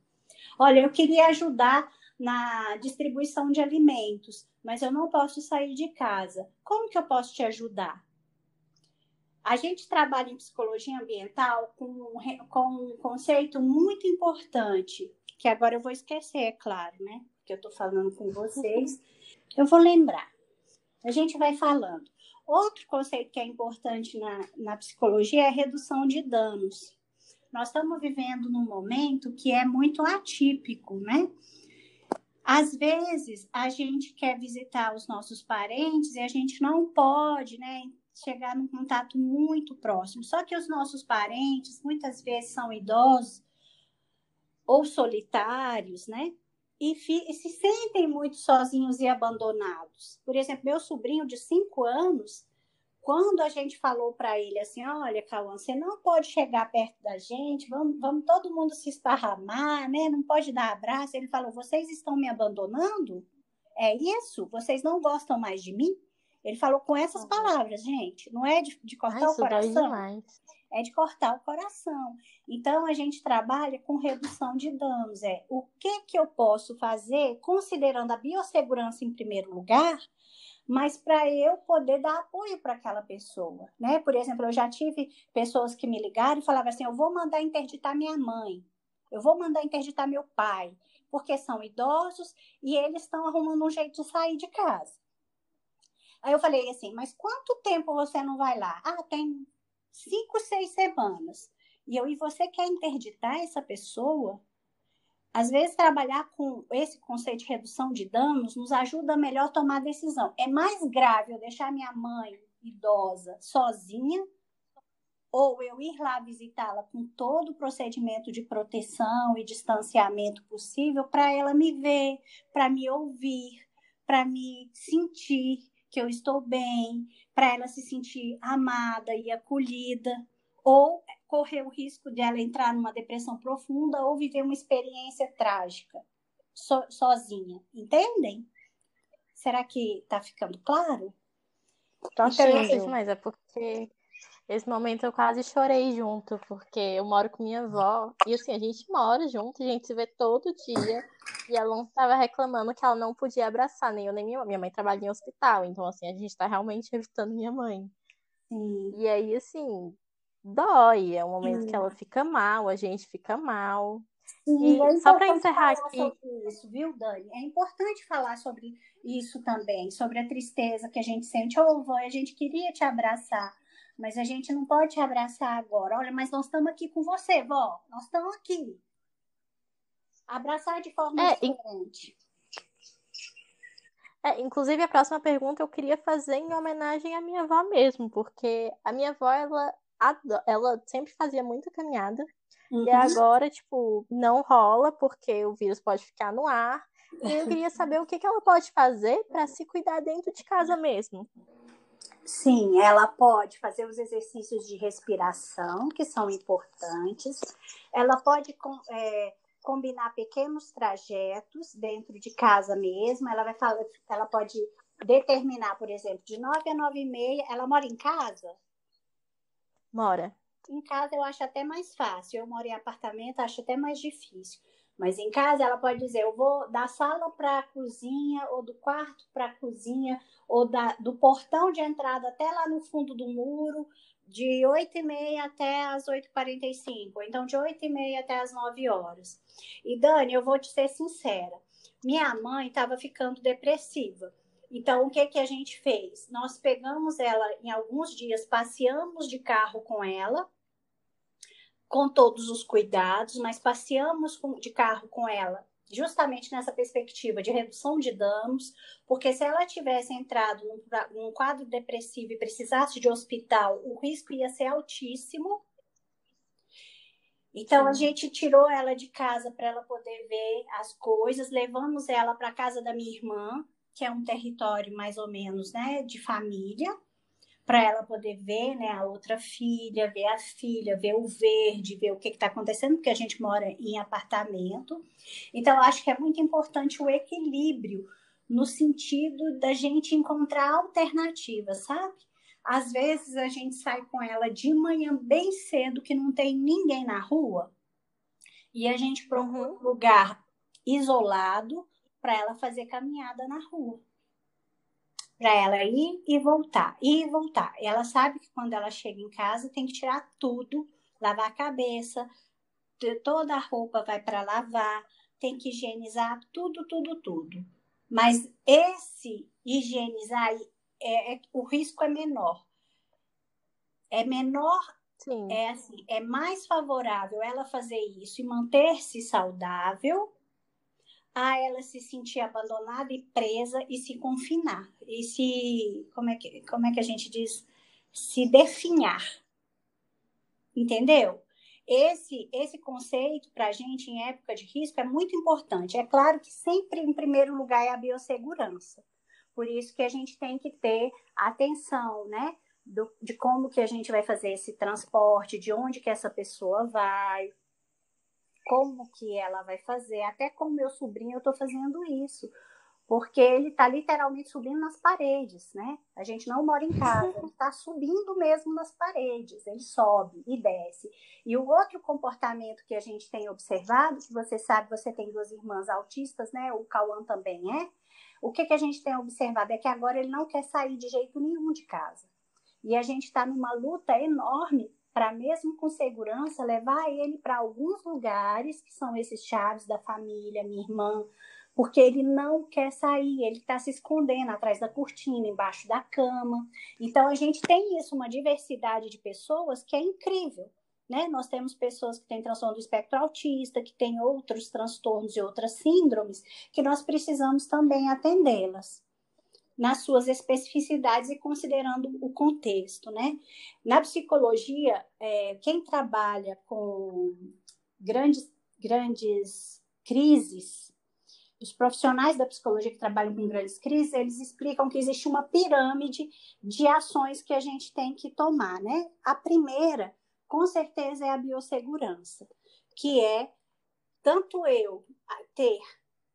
Olha, eu queria ajudar na distribuição de alimentos, mas eu não posso sair de casa. Como que eu posso te ajudar? A gente trabalha em psicologia ambiental com, com um conceito muito importante, que agora eu vou esquecer, é claro, né? Porque eu estou falando com vocês. Eu vou lembrar. A gente vai falando. Outro conceito que é importante na, na psicologia é a redução de danos. Nós estamos vivendo num momento que é muito atípico, né? Às vezes a gente quer visitar os nossos parentes e a gente não pode, né, chegar num contato muito próximo. Só que os nossos parentes muitas vezes são idosos ou solitários, né? E, e, se sentem muito sozinhos e abandonados. Por exemplo, meu sobrinho de cinco anos, quando a gente falou para ele assim, olha, Cauã, você não pode chegar perto da gente, vamos, vamos todo mundo se esparramar, né? Não pode dar abraço. Ele falou, vocês estão me abandonando? É isso? Vocês não gostam mais de mim? Ele falou com essas palavras, gente. Não é de, de cortar Ai, o coração. É de cortar o coração. Então, a gente trabalha com redução de danos. É o que, que eu posso fazer, considerando a biossegurança em primeiro lugar, mas para eu poder dar apoio para aquela pessoa, né? Por exemplo, eu já tive pessoas que me ligaram e falavam assim: eu vou mandar interditar minha mãe, eu vou mandar interditar meu pai, porque são idosos e eles estão arrumando um jeito de sair de casa. Aí eu falei assim: mas quanto tempo você não vai lá? Ah, tem cinco, seis semanas. E eu, e você quer interditar essa pessoa? Às vezes, trabalhar com esse conceito de redução de danos nos ajuda a melhor tomar decisão. É mais grave eu deixar minha mãe idosa sozinha ou eu ir lá visitá-la com todo o procedimento de proteção e distanciamento possível para ela me ver, para me ouvir, para me sentir que eu estou bem, para ela se sentir amada e acolhida, ou correr o risco de ela entrar numa depressão profunda ou viver uma experiência trágica so, sozinha, entendem? Será que está ficando claro? Tá então, mas é porque esse momento eu quase chorei junto, porque eu moro com minha avó e assim, a gente mora junto, a gente se vê todo dia. E ela estava reclamando que ela não podia abraçar nem eu nem minha mãe. Minha mãe trabalha em hospital, então assim, a gente está realmente [laughs] evitando minha mãe. Sim. E aí, assim, dói. É um momento Sim. que ela fica mal, a gente fica mal. Sim, e é só para encerrar aqui. Isso, viu, Dani? É importante falar sobre isso também, sobre a tristeza que a gente sente. Ô, oh, vó, a gente queria te abraçar, mas a gente não pode te abraçar agora. Olha, mas nós estamos aqui com você, vó. Nós estamos aqui. Abraçar de forma é, diferente. É, inclusive, a próxima pergunta eu queria fazer em homenagem à minha avó mesmo, porque a minha avó, ela ela sempre fazia muita caminhada. Uhum. E agora, tipo, não rola porque o vírus pode ficar no ar. E eu queria saber o que, que ela pode fazer para se cuidar dentro de casa mesmo. Sim, ela pode fazer os exercícios de respiração, que são importantes. Ela pode é, combinar pequenos trajetos dentro de casa mesmo. Ela vai falar, ela pode determinar, por exemplo, de 9 a 9 e meia. Ela mora em casa? Mora. Em casa eu acho até mais fácil. Eu moro em apartamento, acho até mais difícil. Mas em casa ela pode dizer: eu vou da sala para a cozinha, ou do quarto para a cozinha, ou da, do portão de entrada até lá no fundo do muro, de 8 e meia até as 8h45, ou então de 8 e meia até as 9 horas. E Dani, eu vou te ser sincera: minha mãe estava ficando depressiva. Então, o que, que a gente fez? Nós pegamos ela em alguns dias, passeamos de carro com ela, com todos os cuidados, mas passeamos de carro com ela justamente nessa perspectiva de redução de danos, porque se ela tivesse entrado num, num quadro depressivo e precisasse de hospital, o risco ia ser altíssimo. Então Sim. a gente tirou ela de casa para ela poder ver as coisas, levamos ela para a casa da minha irmã, que é um território mais ou menos, né, de família, para ela poder ver, né, a outra filha, ver a filha, ver o verde, ver o que está acontecendo, porque a gente mora em apartamento. Então, acho que é muito importante o equilíbrio no sentido da gente encontrar alternativas, sabe? Às vezes a gente sai com ela de manhã bem cedo, que não tem ninguém na rua, e a gente procura um lugar isolado, para ela fazer caminhada na rua. Para ela ir e voltar, ir e voltar. Ela sabe que quando ela chega em casa tem que tirar tudo, lavar a cabeça, toda a roupa vai para lavar, tem que higienizar tudo, tudo, tudo. Mas esse higienizar é, é, o risco é menor. É menor, Sim. é assim, é mais favorável ela fazer isso e manter-se saudável a ela se sentir abandonada e presa e se confinar. E se como é que como é que a gente diz? Se definhar. Entendeu? Esse esse conceito para a gente em época de risco é muito importante. É claro que sempre em primeiro lugar é a biossegurança. Por isso que a gente tem que ter atenção né do, de como que a gente vai fazer esse transporte de onde que essa pessoa vai como que ela vai fazer. Até com meu sobrinho eu estou fazendo isso, porque ele está literalmente subindo nas paredes, né? A gente não mora em casa, ele está subindo mesmo nas paredes, ele sobe e desce. E o outro comportamento que a gente tem observado, que você sabe, você tem duas irmãs autistas, né? O Cauã também é. O que, que a gente tem observado é que agora ele não quer sair de jeito nenhum de casa. E a gente está numa luta enorme para mesmo com segurança levar ele para alguns lugares que são esses chaves da família, minha irmã, porque ele não quer sair, ele está se escondendo atrás da cortina, embaixo da cama. Então a gente tem isso, uma diversidade de pessoas que é incrível. Né? Nós temos pessoas que têm transtorno do espectro autista, que têm outros transtornos e outras síndromes, que nós precisamos também atendê-las nas suas especificidades e considerando o contexto, né? Na psicologia, é, quem trabalha com grandes, grandes crises, os profissionais da psicologia que trabalham com grandes crises, eles explicam que existe uma pirâmide de ações que a gente tem que tomar, né? A primeira, com certeza, é a biossegurança, que é tanto eu ter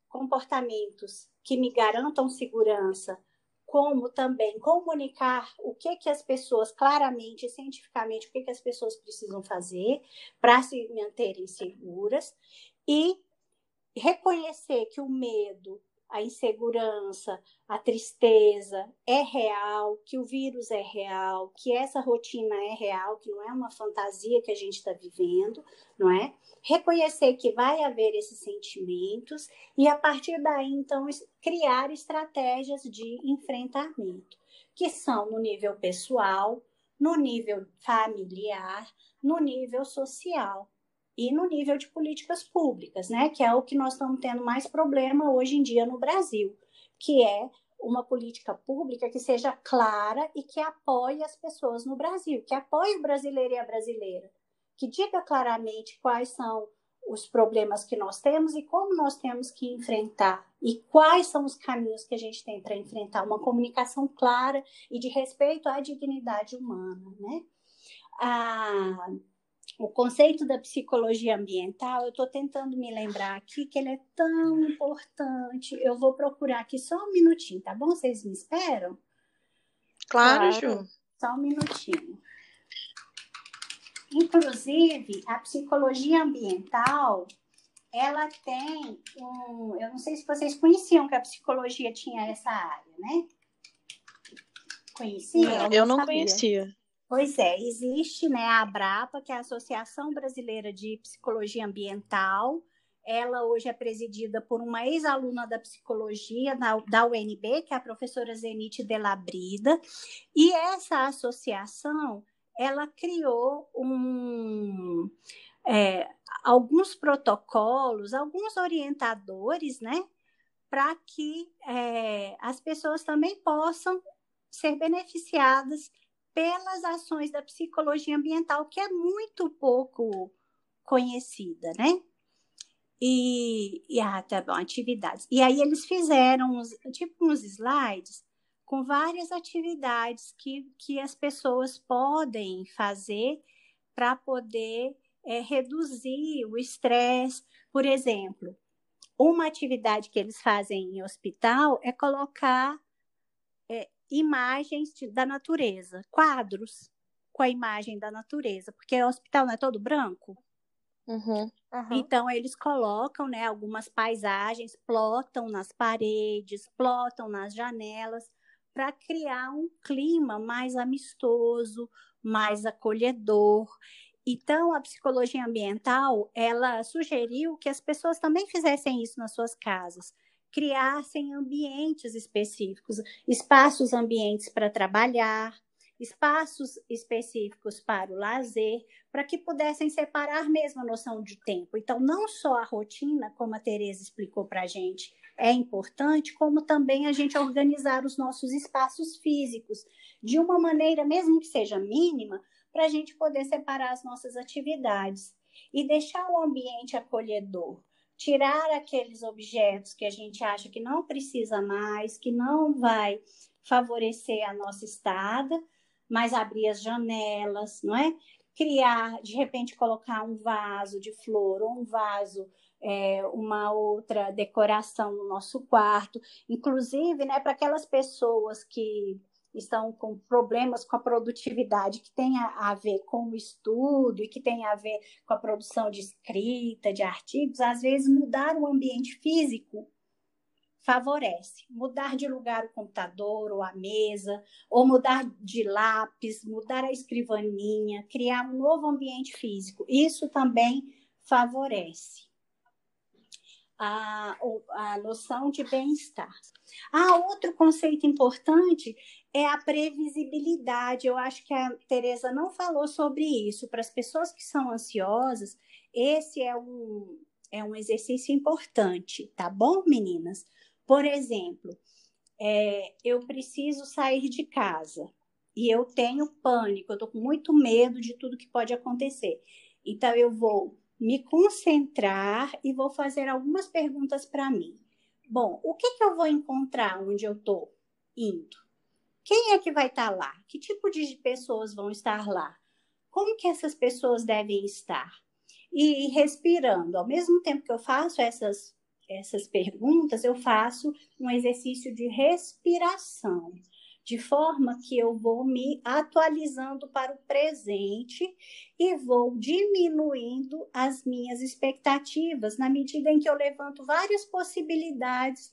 comportamentos que me garantam segurança como também comunicar o que que as pessoas claramente, cientificamente, o que que as pessoas precisam fazer para se manterem seguras e reconhecer que o medo a insegurança, a tristeza é real, que o vírus é real, que essa rotina é real, que não é uma fantasia que a gente está vivendo, não é? Reconhecer que vai haver esses sentimentos e, a partir daí, então, criar estratégias de enfrentamento, que são no nível pessoal, no nível familiar, no nível social e no nível de políticas públicas, né, que é o que nós estamos tendo mais problema hoje em dia no Brasil, que é uma política pública que seja clara e que apoie as pessoas no Brasil, que apoie o brasileiro e a brasileira, que diga claramente quais são os problemas que nós temos e como nós temos que enfrentar e quais são os caminhos que a gente tem para enfrentar uma comunicação clara e de respeito à dignidade humana, né? Ah, o conceito da psicologia ambiental, eu estou tentando me lembrar aqui que ele é tão importante. Eu vou procurar aqui só um minutinho, tá bom? Vocês me esperam? Claro, Ju. Só um minutinho. Inclusive, a psicologia ambiental, ela tem um. Eu não sei se vocês conheciam que a psicologia tinha essa área, né? Conheciam? Eu não conhecia. Pois é, existe né, a ABRAPA, que é a Associação Brasileira de Psicologia Ambiental. Ela hoje é presidida por uma ex-aluna da psicologia da, da UNB, que é a professora Zenite Delabrida. E essa associação, ela criou um, é, alguns protocolos, alguns orientadores, né? Para que é, as pessoas também possam ser beneficiadas pelas ações da psicologia ambiental, que é muito pouco conhecida, né? E, e ah, tá bom, atividades. E aí eles fizeram uns, tipo uns slides com várias atividades que, que as pessoas podem fazer para poder é, reduzir o estresse. Por exemplo, uma atividade que eles fazem em hospital é colocar imagens de, da natureza, quadros com a imagem da natureza, porque o hospital não é todo branco. Uhum, uhum. Então eles colocam, né, algumas paisagens, plotam nas paredes, plotam nas janelas, para criar um clima mais amistoso, mais acolhedor. Então, a psicologia ambiental, ela sugeriu que as pessoas também fizessem isso nas suas casas, criassem ambientes específicos, espaços ambientes para trabalhar, espaços específicos para o lazer, para que pudessem separar mesmo a noção de tempo. Então, não só a rotina, como a Tereza explicou para a gente, é importante, como também a gente organizar os nossos espaços físicos de uma maneira, mesmo que seja mínima, para a gente poder separar as nossas atividades e deixar o ambiente acolhedor. Tirar aqueles objetos que a gente acha que não precisa mais, que não vai favorecer a nossa estada, mas abrir as janelas, não é? Criar, de repente, colocar um vaso de flor ou um vaso é, uma outra decoração no nosso quarto, inclusive, né, para aquelas pessoas que estão com problemas com a produtividade que tem a, a, ver com o estudo e que tem a ver com a produção de escrita, de artigos, às vezes mudar o ambiente físico favorece. Mudar de lugar o computador ou a mesa, ou mudar de lápis, mudar a escrivaninha, criar um novo ambiente físico. Isso também favorece a, a noção de bem-estar. Ah, outro conceito importante é a previsibilidade. Eu acho que a Tereza não falou sobre isso. Para as pessoas que são ansiosas, esse é um, é um exercício importante, tá bom, meninas? Por exemplo, é, eu preciso sair de casa e eu tenho pânico, eu estou com muito medo de tudo que pode acontecer. Então, eu vou me concentrar e vou fazer algumas perguntas para mim. Bom, o que, que eu vou encontrar onde eu estou indo? Quem é que vai estar tá lá? Que tipo de pessoas vão estar lá? Como que essas pessoas devem estar? E respirando, ao mesmo tempo que eu faço essas, essas perguntas, eu faço um exercício de respiração de forma que eu vou me atualizando para o presente e vou diminuindo as minhas expectativas na medida em que eu levanto várias possibilidades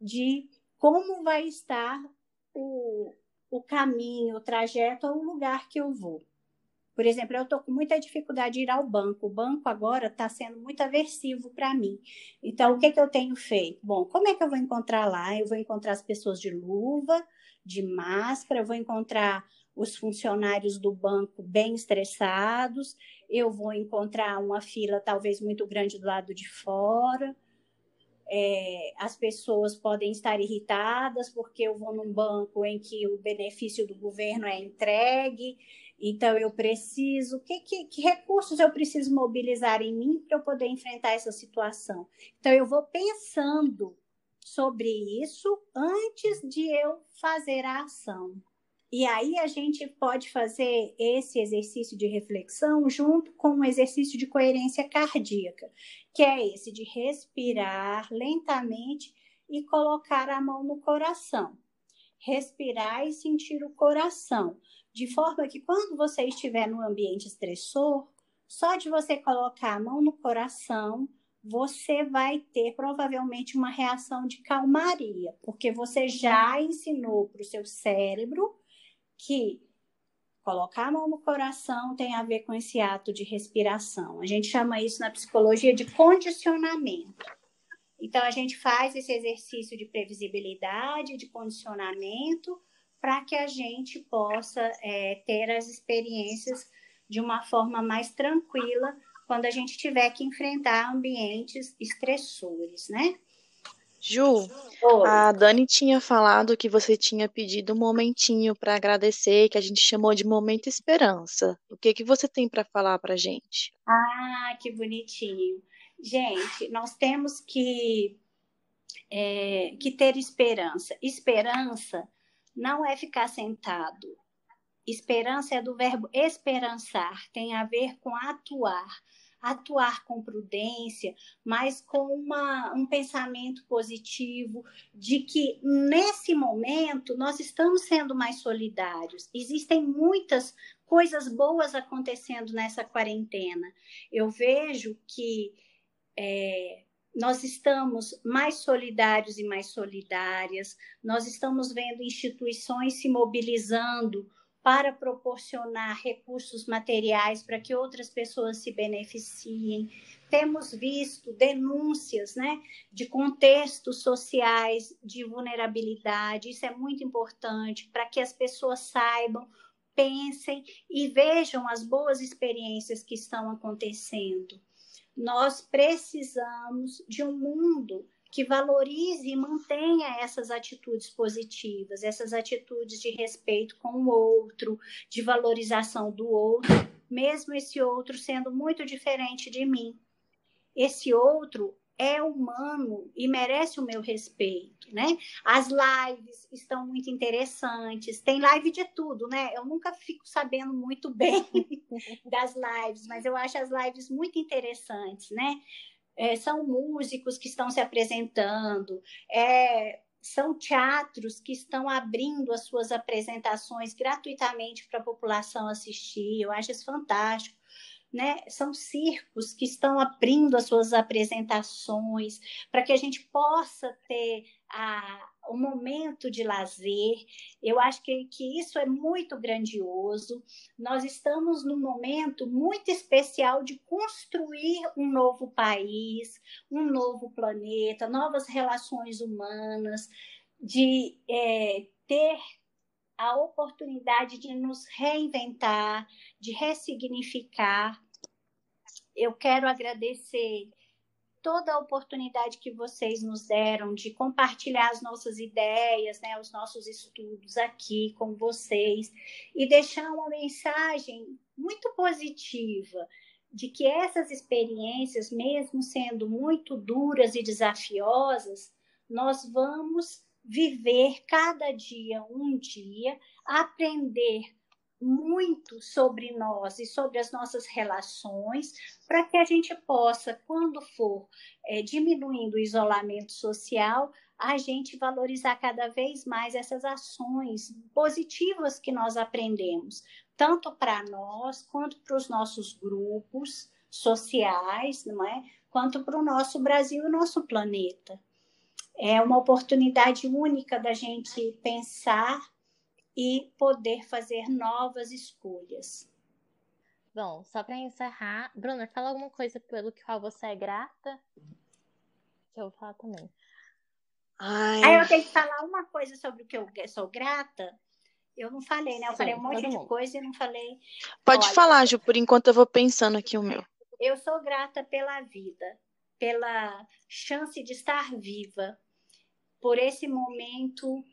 de como vai estar o, o caminho, o trajeto ou o lugar que eu vou. Por exemplo, eu estou com muita dificuldade de ir ao banco. O banco agora está sendo muito aversivo para mim. Então, o que, que eu tenho feito? Bom, como é que eu vou encontrar lá? Eu vou encontrar as pessoas de luva, de máscara, eu vou encontrar os funcionários do banco bem estressados, eu vou encontrar uma fila talvez muito grande do lado de fora. É, as pessoas podem estar irritadas porque eu vou num banco em que o benefício do governo é entregue, então eu preciso, que, que, que recursos eu preciso mobilizar em mim para eu poder enfrentar essa situação? Então eu vou pensando sobre isso antes de eu fazer a ação. E aí a gente pode fazer esse exercício de reflexão junto com um exercício de coerência cardíaca, que é esse de respirar lentamente e colocar a mão no coração. Respirar e sentir o coração, de forma que quando você estiver no ambiente estressor, só de você colocar a mão no coração, você vai ter provavelmente uma reação de calmaria, porque você já ensinou para o seu cérebro que colocar a mão no coração tem a ver com esse ato de respiração. A gente chama isso na psicologia de condicionamento. Então, a gente faz esse exercício de previsibilidade, de condicionamento, para que a gente possa é, ter as experiências de uma forma mais tranquila quando a gente tiver que enfrentar ambientes estressores, né? Ju, Oi. a Dani tinha falado que você tinha pedido um momentinho para agradecer, que a gente chamou de momento esperança. O que que você tem para falar para gente? Ah, que bonitinho. Gente, nós temos que é, que ter esperança. Esperança não é ficar sentado. Esperança é do verbo esperançar, tem a ver com atuar atuar com prudência, mas com uma, um pensamento positivo de que nesse momento nós estamos sendo mais solidários. Existem muitas coisas boas acontecendo nessa quarentena. Eu vejo que é, nós estamos mais solidários e mais solidárias, nós estamos vendo instituições se mobilizando para proporcionar recursos materiais para que outras pessoas se beneficiem. Temos visto denúncias né, de contextos sociais de vulnerabilidade, isso é muito importante para que as pessoas saibam, pensem e vejam as boas experiências que estão acontecendo. Nós precisamos de um mundo que valorize e mantenha essas atitudes positivas, essas atitudes de respeito com o outro, de valorização do outro, mesmo esse outro sendo muito diferente de mim. Esse outro é humano e merece o meu respeito, né? As lives estão muito interessantes, tem live de tudo, né? Eu nunca fico sabendo muito bem [laughs] das lives, mas eu acho as lives muito interessantes, né? É, são músicos que estão se apresentando, é, são teatros que estão abrindo as suas apresentações gratuitamente para a população assistir. Eu acho isso fantástico. Né? São circos que estão abrindo as suas apresentações para que a gente possa ter a, um momento de lazer. Eu acho que, que isso é muito grandioso. Nós estamos num momento muito especial de construir um novo país, um novo planeta, novas relações humanas, de é, ter a oportunidade de nos reinventar, de ressignificar. Eu quero agradecer toda a oportunidade que vocês nos deram de compartilhar as nossas ideias, né, os nossos estudos aqui com vocês e deixar uma mensagem muito positiva de que essas experiências, mesmo sendo muito duras e desafiosas, nós vamos viver cada dia um dia, aprender muito sobre nós e sobre as nossas relações, para que a gente possa, quando for é, diminuindo o isolamento social, a gente valorizar cada vez mais essas ações positivas que nós aprendemos, tanto para nós quanto para os nossos grupos sociais, não é? Quanto para o nosso Brasil e o nosso planeta. É uma oportunidade única da gente pensar e poder fazer novas escolhas. Bom, só para encerrar, Bruna, fala alguma coisa pelo qual você é grata, que eu vou falar também. Ai. Aí eu tenho que falar uma coisa sobre o que eu sou grata. Eu não falei, né? Eu Sim, falei um monte de mundo. coisa e não falei. Pode Olha, falar, Ju, por enquanto eu vou pensando aqui o meu. Eu sou grata pela vida, pela chance de estar viva, por esse momento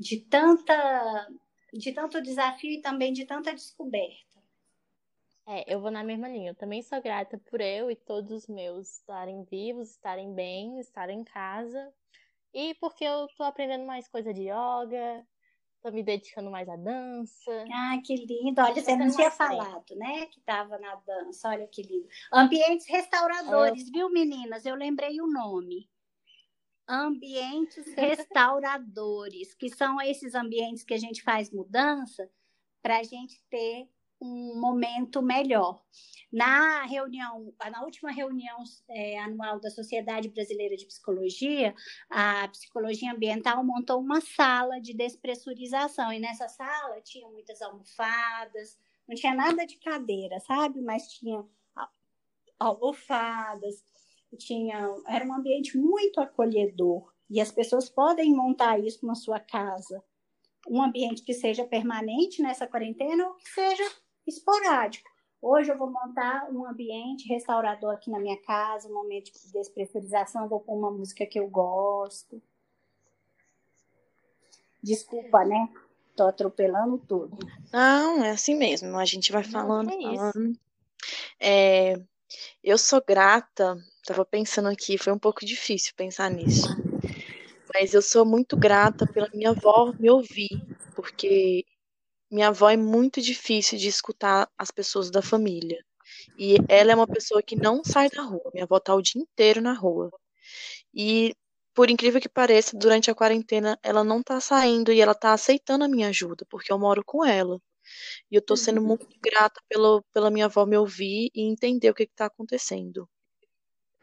de tanta de tanto desafio e também de tanta descoberta. É, eu vou na mesma linha. Eu também sou grata por eu e todos os meus estarem vivos, estarem bem, estarem em casa. E porque eu tô aprendendo mais coisa de yoga, tô me dedicando mais à dança. Ah, que lindo. Olha, você não tinha falado, né? Que tava na dança. Olha que lindo. Ambientes restauradores, viu, meninas? Eu lembrei o nome ambientes restauradores, que são esses ambientes que a gente faz mudança para a gente ter um momento melhor. Na reunião, na última reunião é, anual da Sociedade Brasileira de Psicologia, a psicologia ambiental montou uma sala de despressurização e nessa sala tinha muitas almofadas, não tinha nada de cadeira, sabe? Mas tinha almofadas, tinha, era um ambiente muito acolhedor e as pessoas podem montar isso na sua casa. Um ambiente que seja permanente nessa quarentena ou que seja esporádico. Hoje eu vou montar um ambiente restaurador aqui na minha casa, um momento de despressurização, vou pôr uma música que eu gosto. Desculpa, né? Tô atropelando tudo. Não, é assim mesmo. A gente vai falando, é falando. É, eu sou grata Tava pensando aqui, foi um pouco difícil pensar nisso. Mas eu sou muito grata pela minha avó me ouvir, porque minha avó é muito difícil de escutar as pessoas da família. E ela é uma pessoa que não sai da rua. Minha avó tá o dia inteiro na rua. E por incrível que pareça, durante a quarentena ela não tá saindo e ela tá aceitando a minha ajuda, porque eu moro com ela. E eu tô sendo uhum. muito grata pelo, pela minha avó me ouvir e entender o que, que tá acontecendo.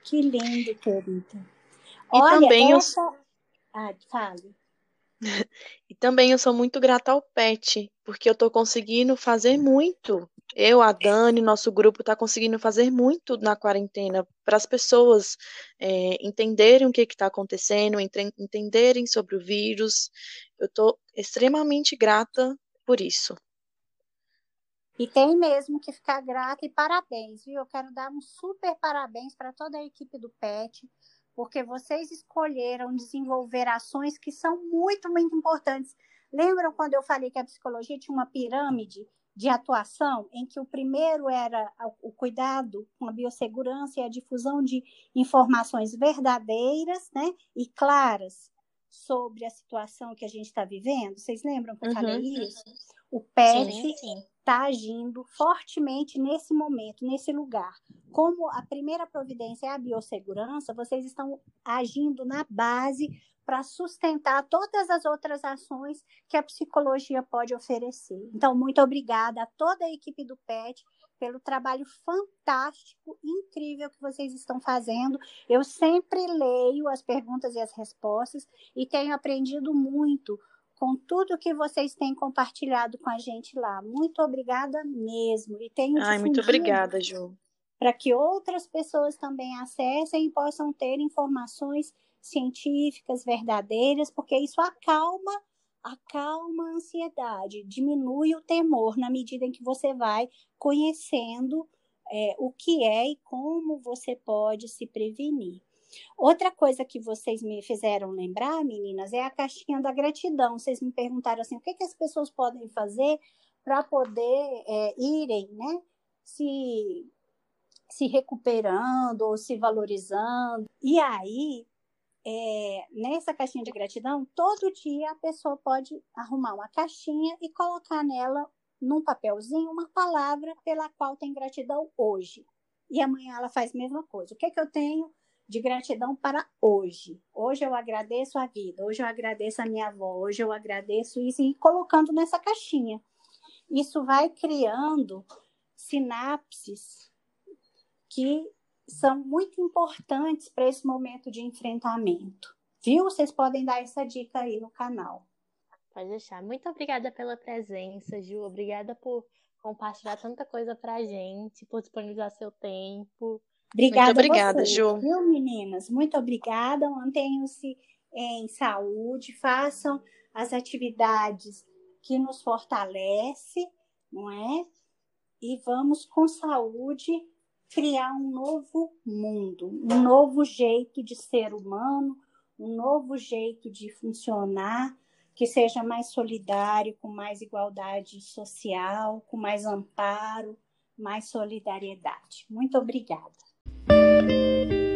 Que lindo, querida. E Olha, também essa... eu... Ah, fale. [laughs] E também eu sou muito grata ao PET, porque eu estou conseguindo fazer muito. Eu, a Dani, nosso grupo está conseguindo fazer muito na quarentena para as pessoas é, entenderem o que está acontecendo, entenderem sobre o vírus. Eu estou extremamente grata por isso. E tem mesmo que ficar grata e parabéns, viu? Eu quero dar um super parabéns para toda a equipe do PET, porque vocês escolheram desenvolver ações que são muito, muito importantes. Lembram quando eu falei que a psicologia tinha uma pirâmide de atuação, em que o primeiro era o cuidado com a biossegurança e a difusão de informações verdadeiras né, e claras sobre a situação que a gente está vivendo? Vocês lembram que eu uhum. falei isso? O PET está agindo fortemente nesse momento, nesse lugar. Como a primeira providência é a biossegurança, vocês estão agindo na base para sustentar todas as outras ações que a psicologia pode oferecer. Então, muito obrigada a toda a equipe do PET pelo trabalho fantástico, incrível que vocês estão fazendo. Eu sempre leio as perguntas e as respostas e tenho aprendido muito com tudo que vocês têm compartilhado com a gente lá. Muito obrigada mesmo. E tenho Ai, muito obrigada, Ju. Para que outras pessoas também acessem e possam ter informações científicas verdadeiras, porque isso acalma acalma a ansiedade, diminui o temor na medida em que você vai conhecendo é, o que é e como você pode se prevenir. Outra coisa que vocês me fizeram lembrar, meninas, é a caixinha da gratidão. Vocês me perguntaram assim, o que, que as pessoas podem fazer para poder é, irem, né, se, se recuperando ou se valorizando. E aí, é, nessa caixinha de gratidão, todo dia a pessoa pode arrumar uma caixinha e colocar nela, num papelzinho, uma palavra pela qual tem gratidão hoje. E amanhã ela faz a mesma coisa. O que, que eu tenho de gratidão para hoje. Hoje eu agradeço a vida, hoje eu agradeço a minha avó, hoje eu agradeço isso e colocando nessa caixinha. Isso vai criando sinapses que são muito importantes para esse momento de enfrentamento. Viu? Vocês podem dar essa dica aí no canal. Pode deixar. Muito obrigada pela presença, Ju. Obrigada por compartilhar tanta coisa para a gente, por disponibilizar seu tempo. Obrigada, Muito obrigada, vocês, Ju. Viu, meninas? Muito obrigada. Mantenham-se em saúde, façam as atividades que nos fortalece, não é? E vamos com saúde criar um novo mundo, um novo jeito de ser humano, um novo jeito de funcionar, que seja mais solidário, com mais igualdade social, com mais amparo, mais solidariedade. Muito obrigada. thank you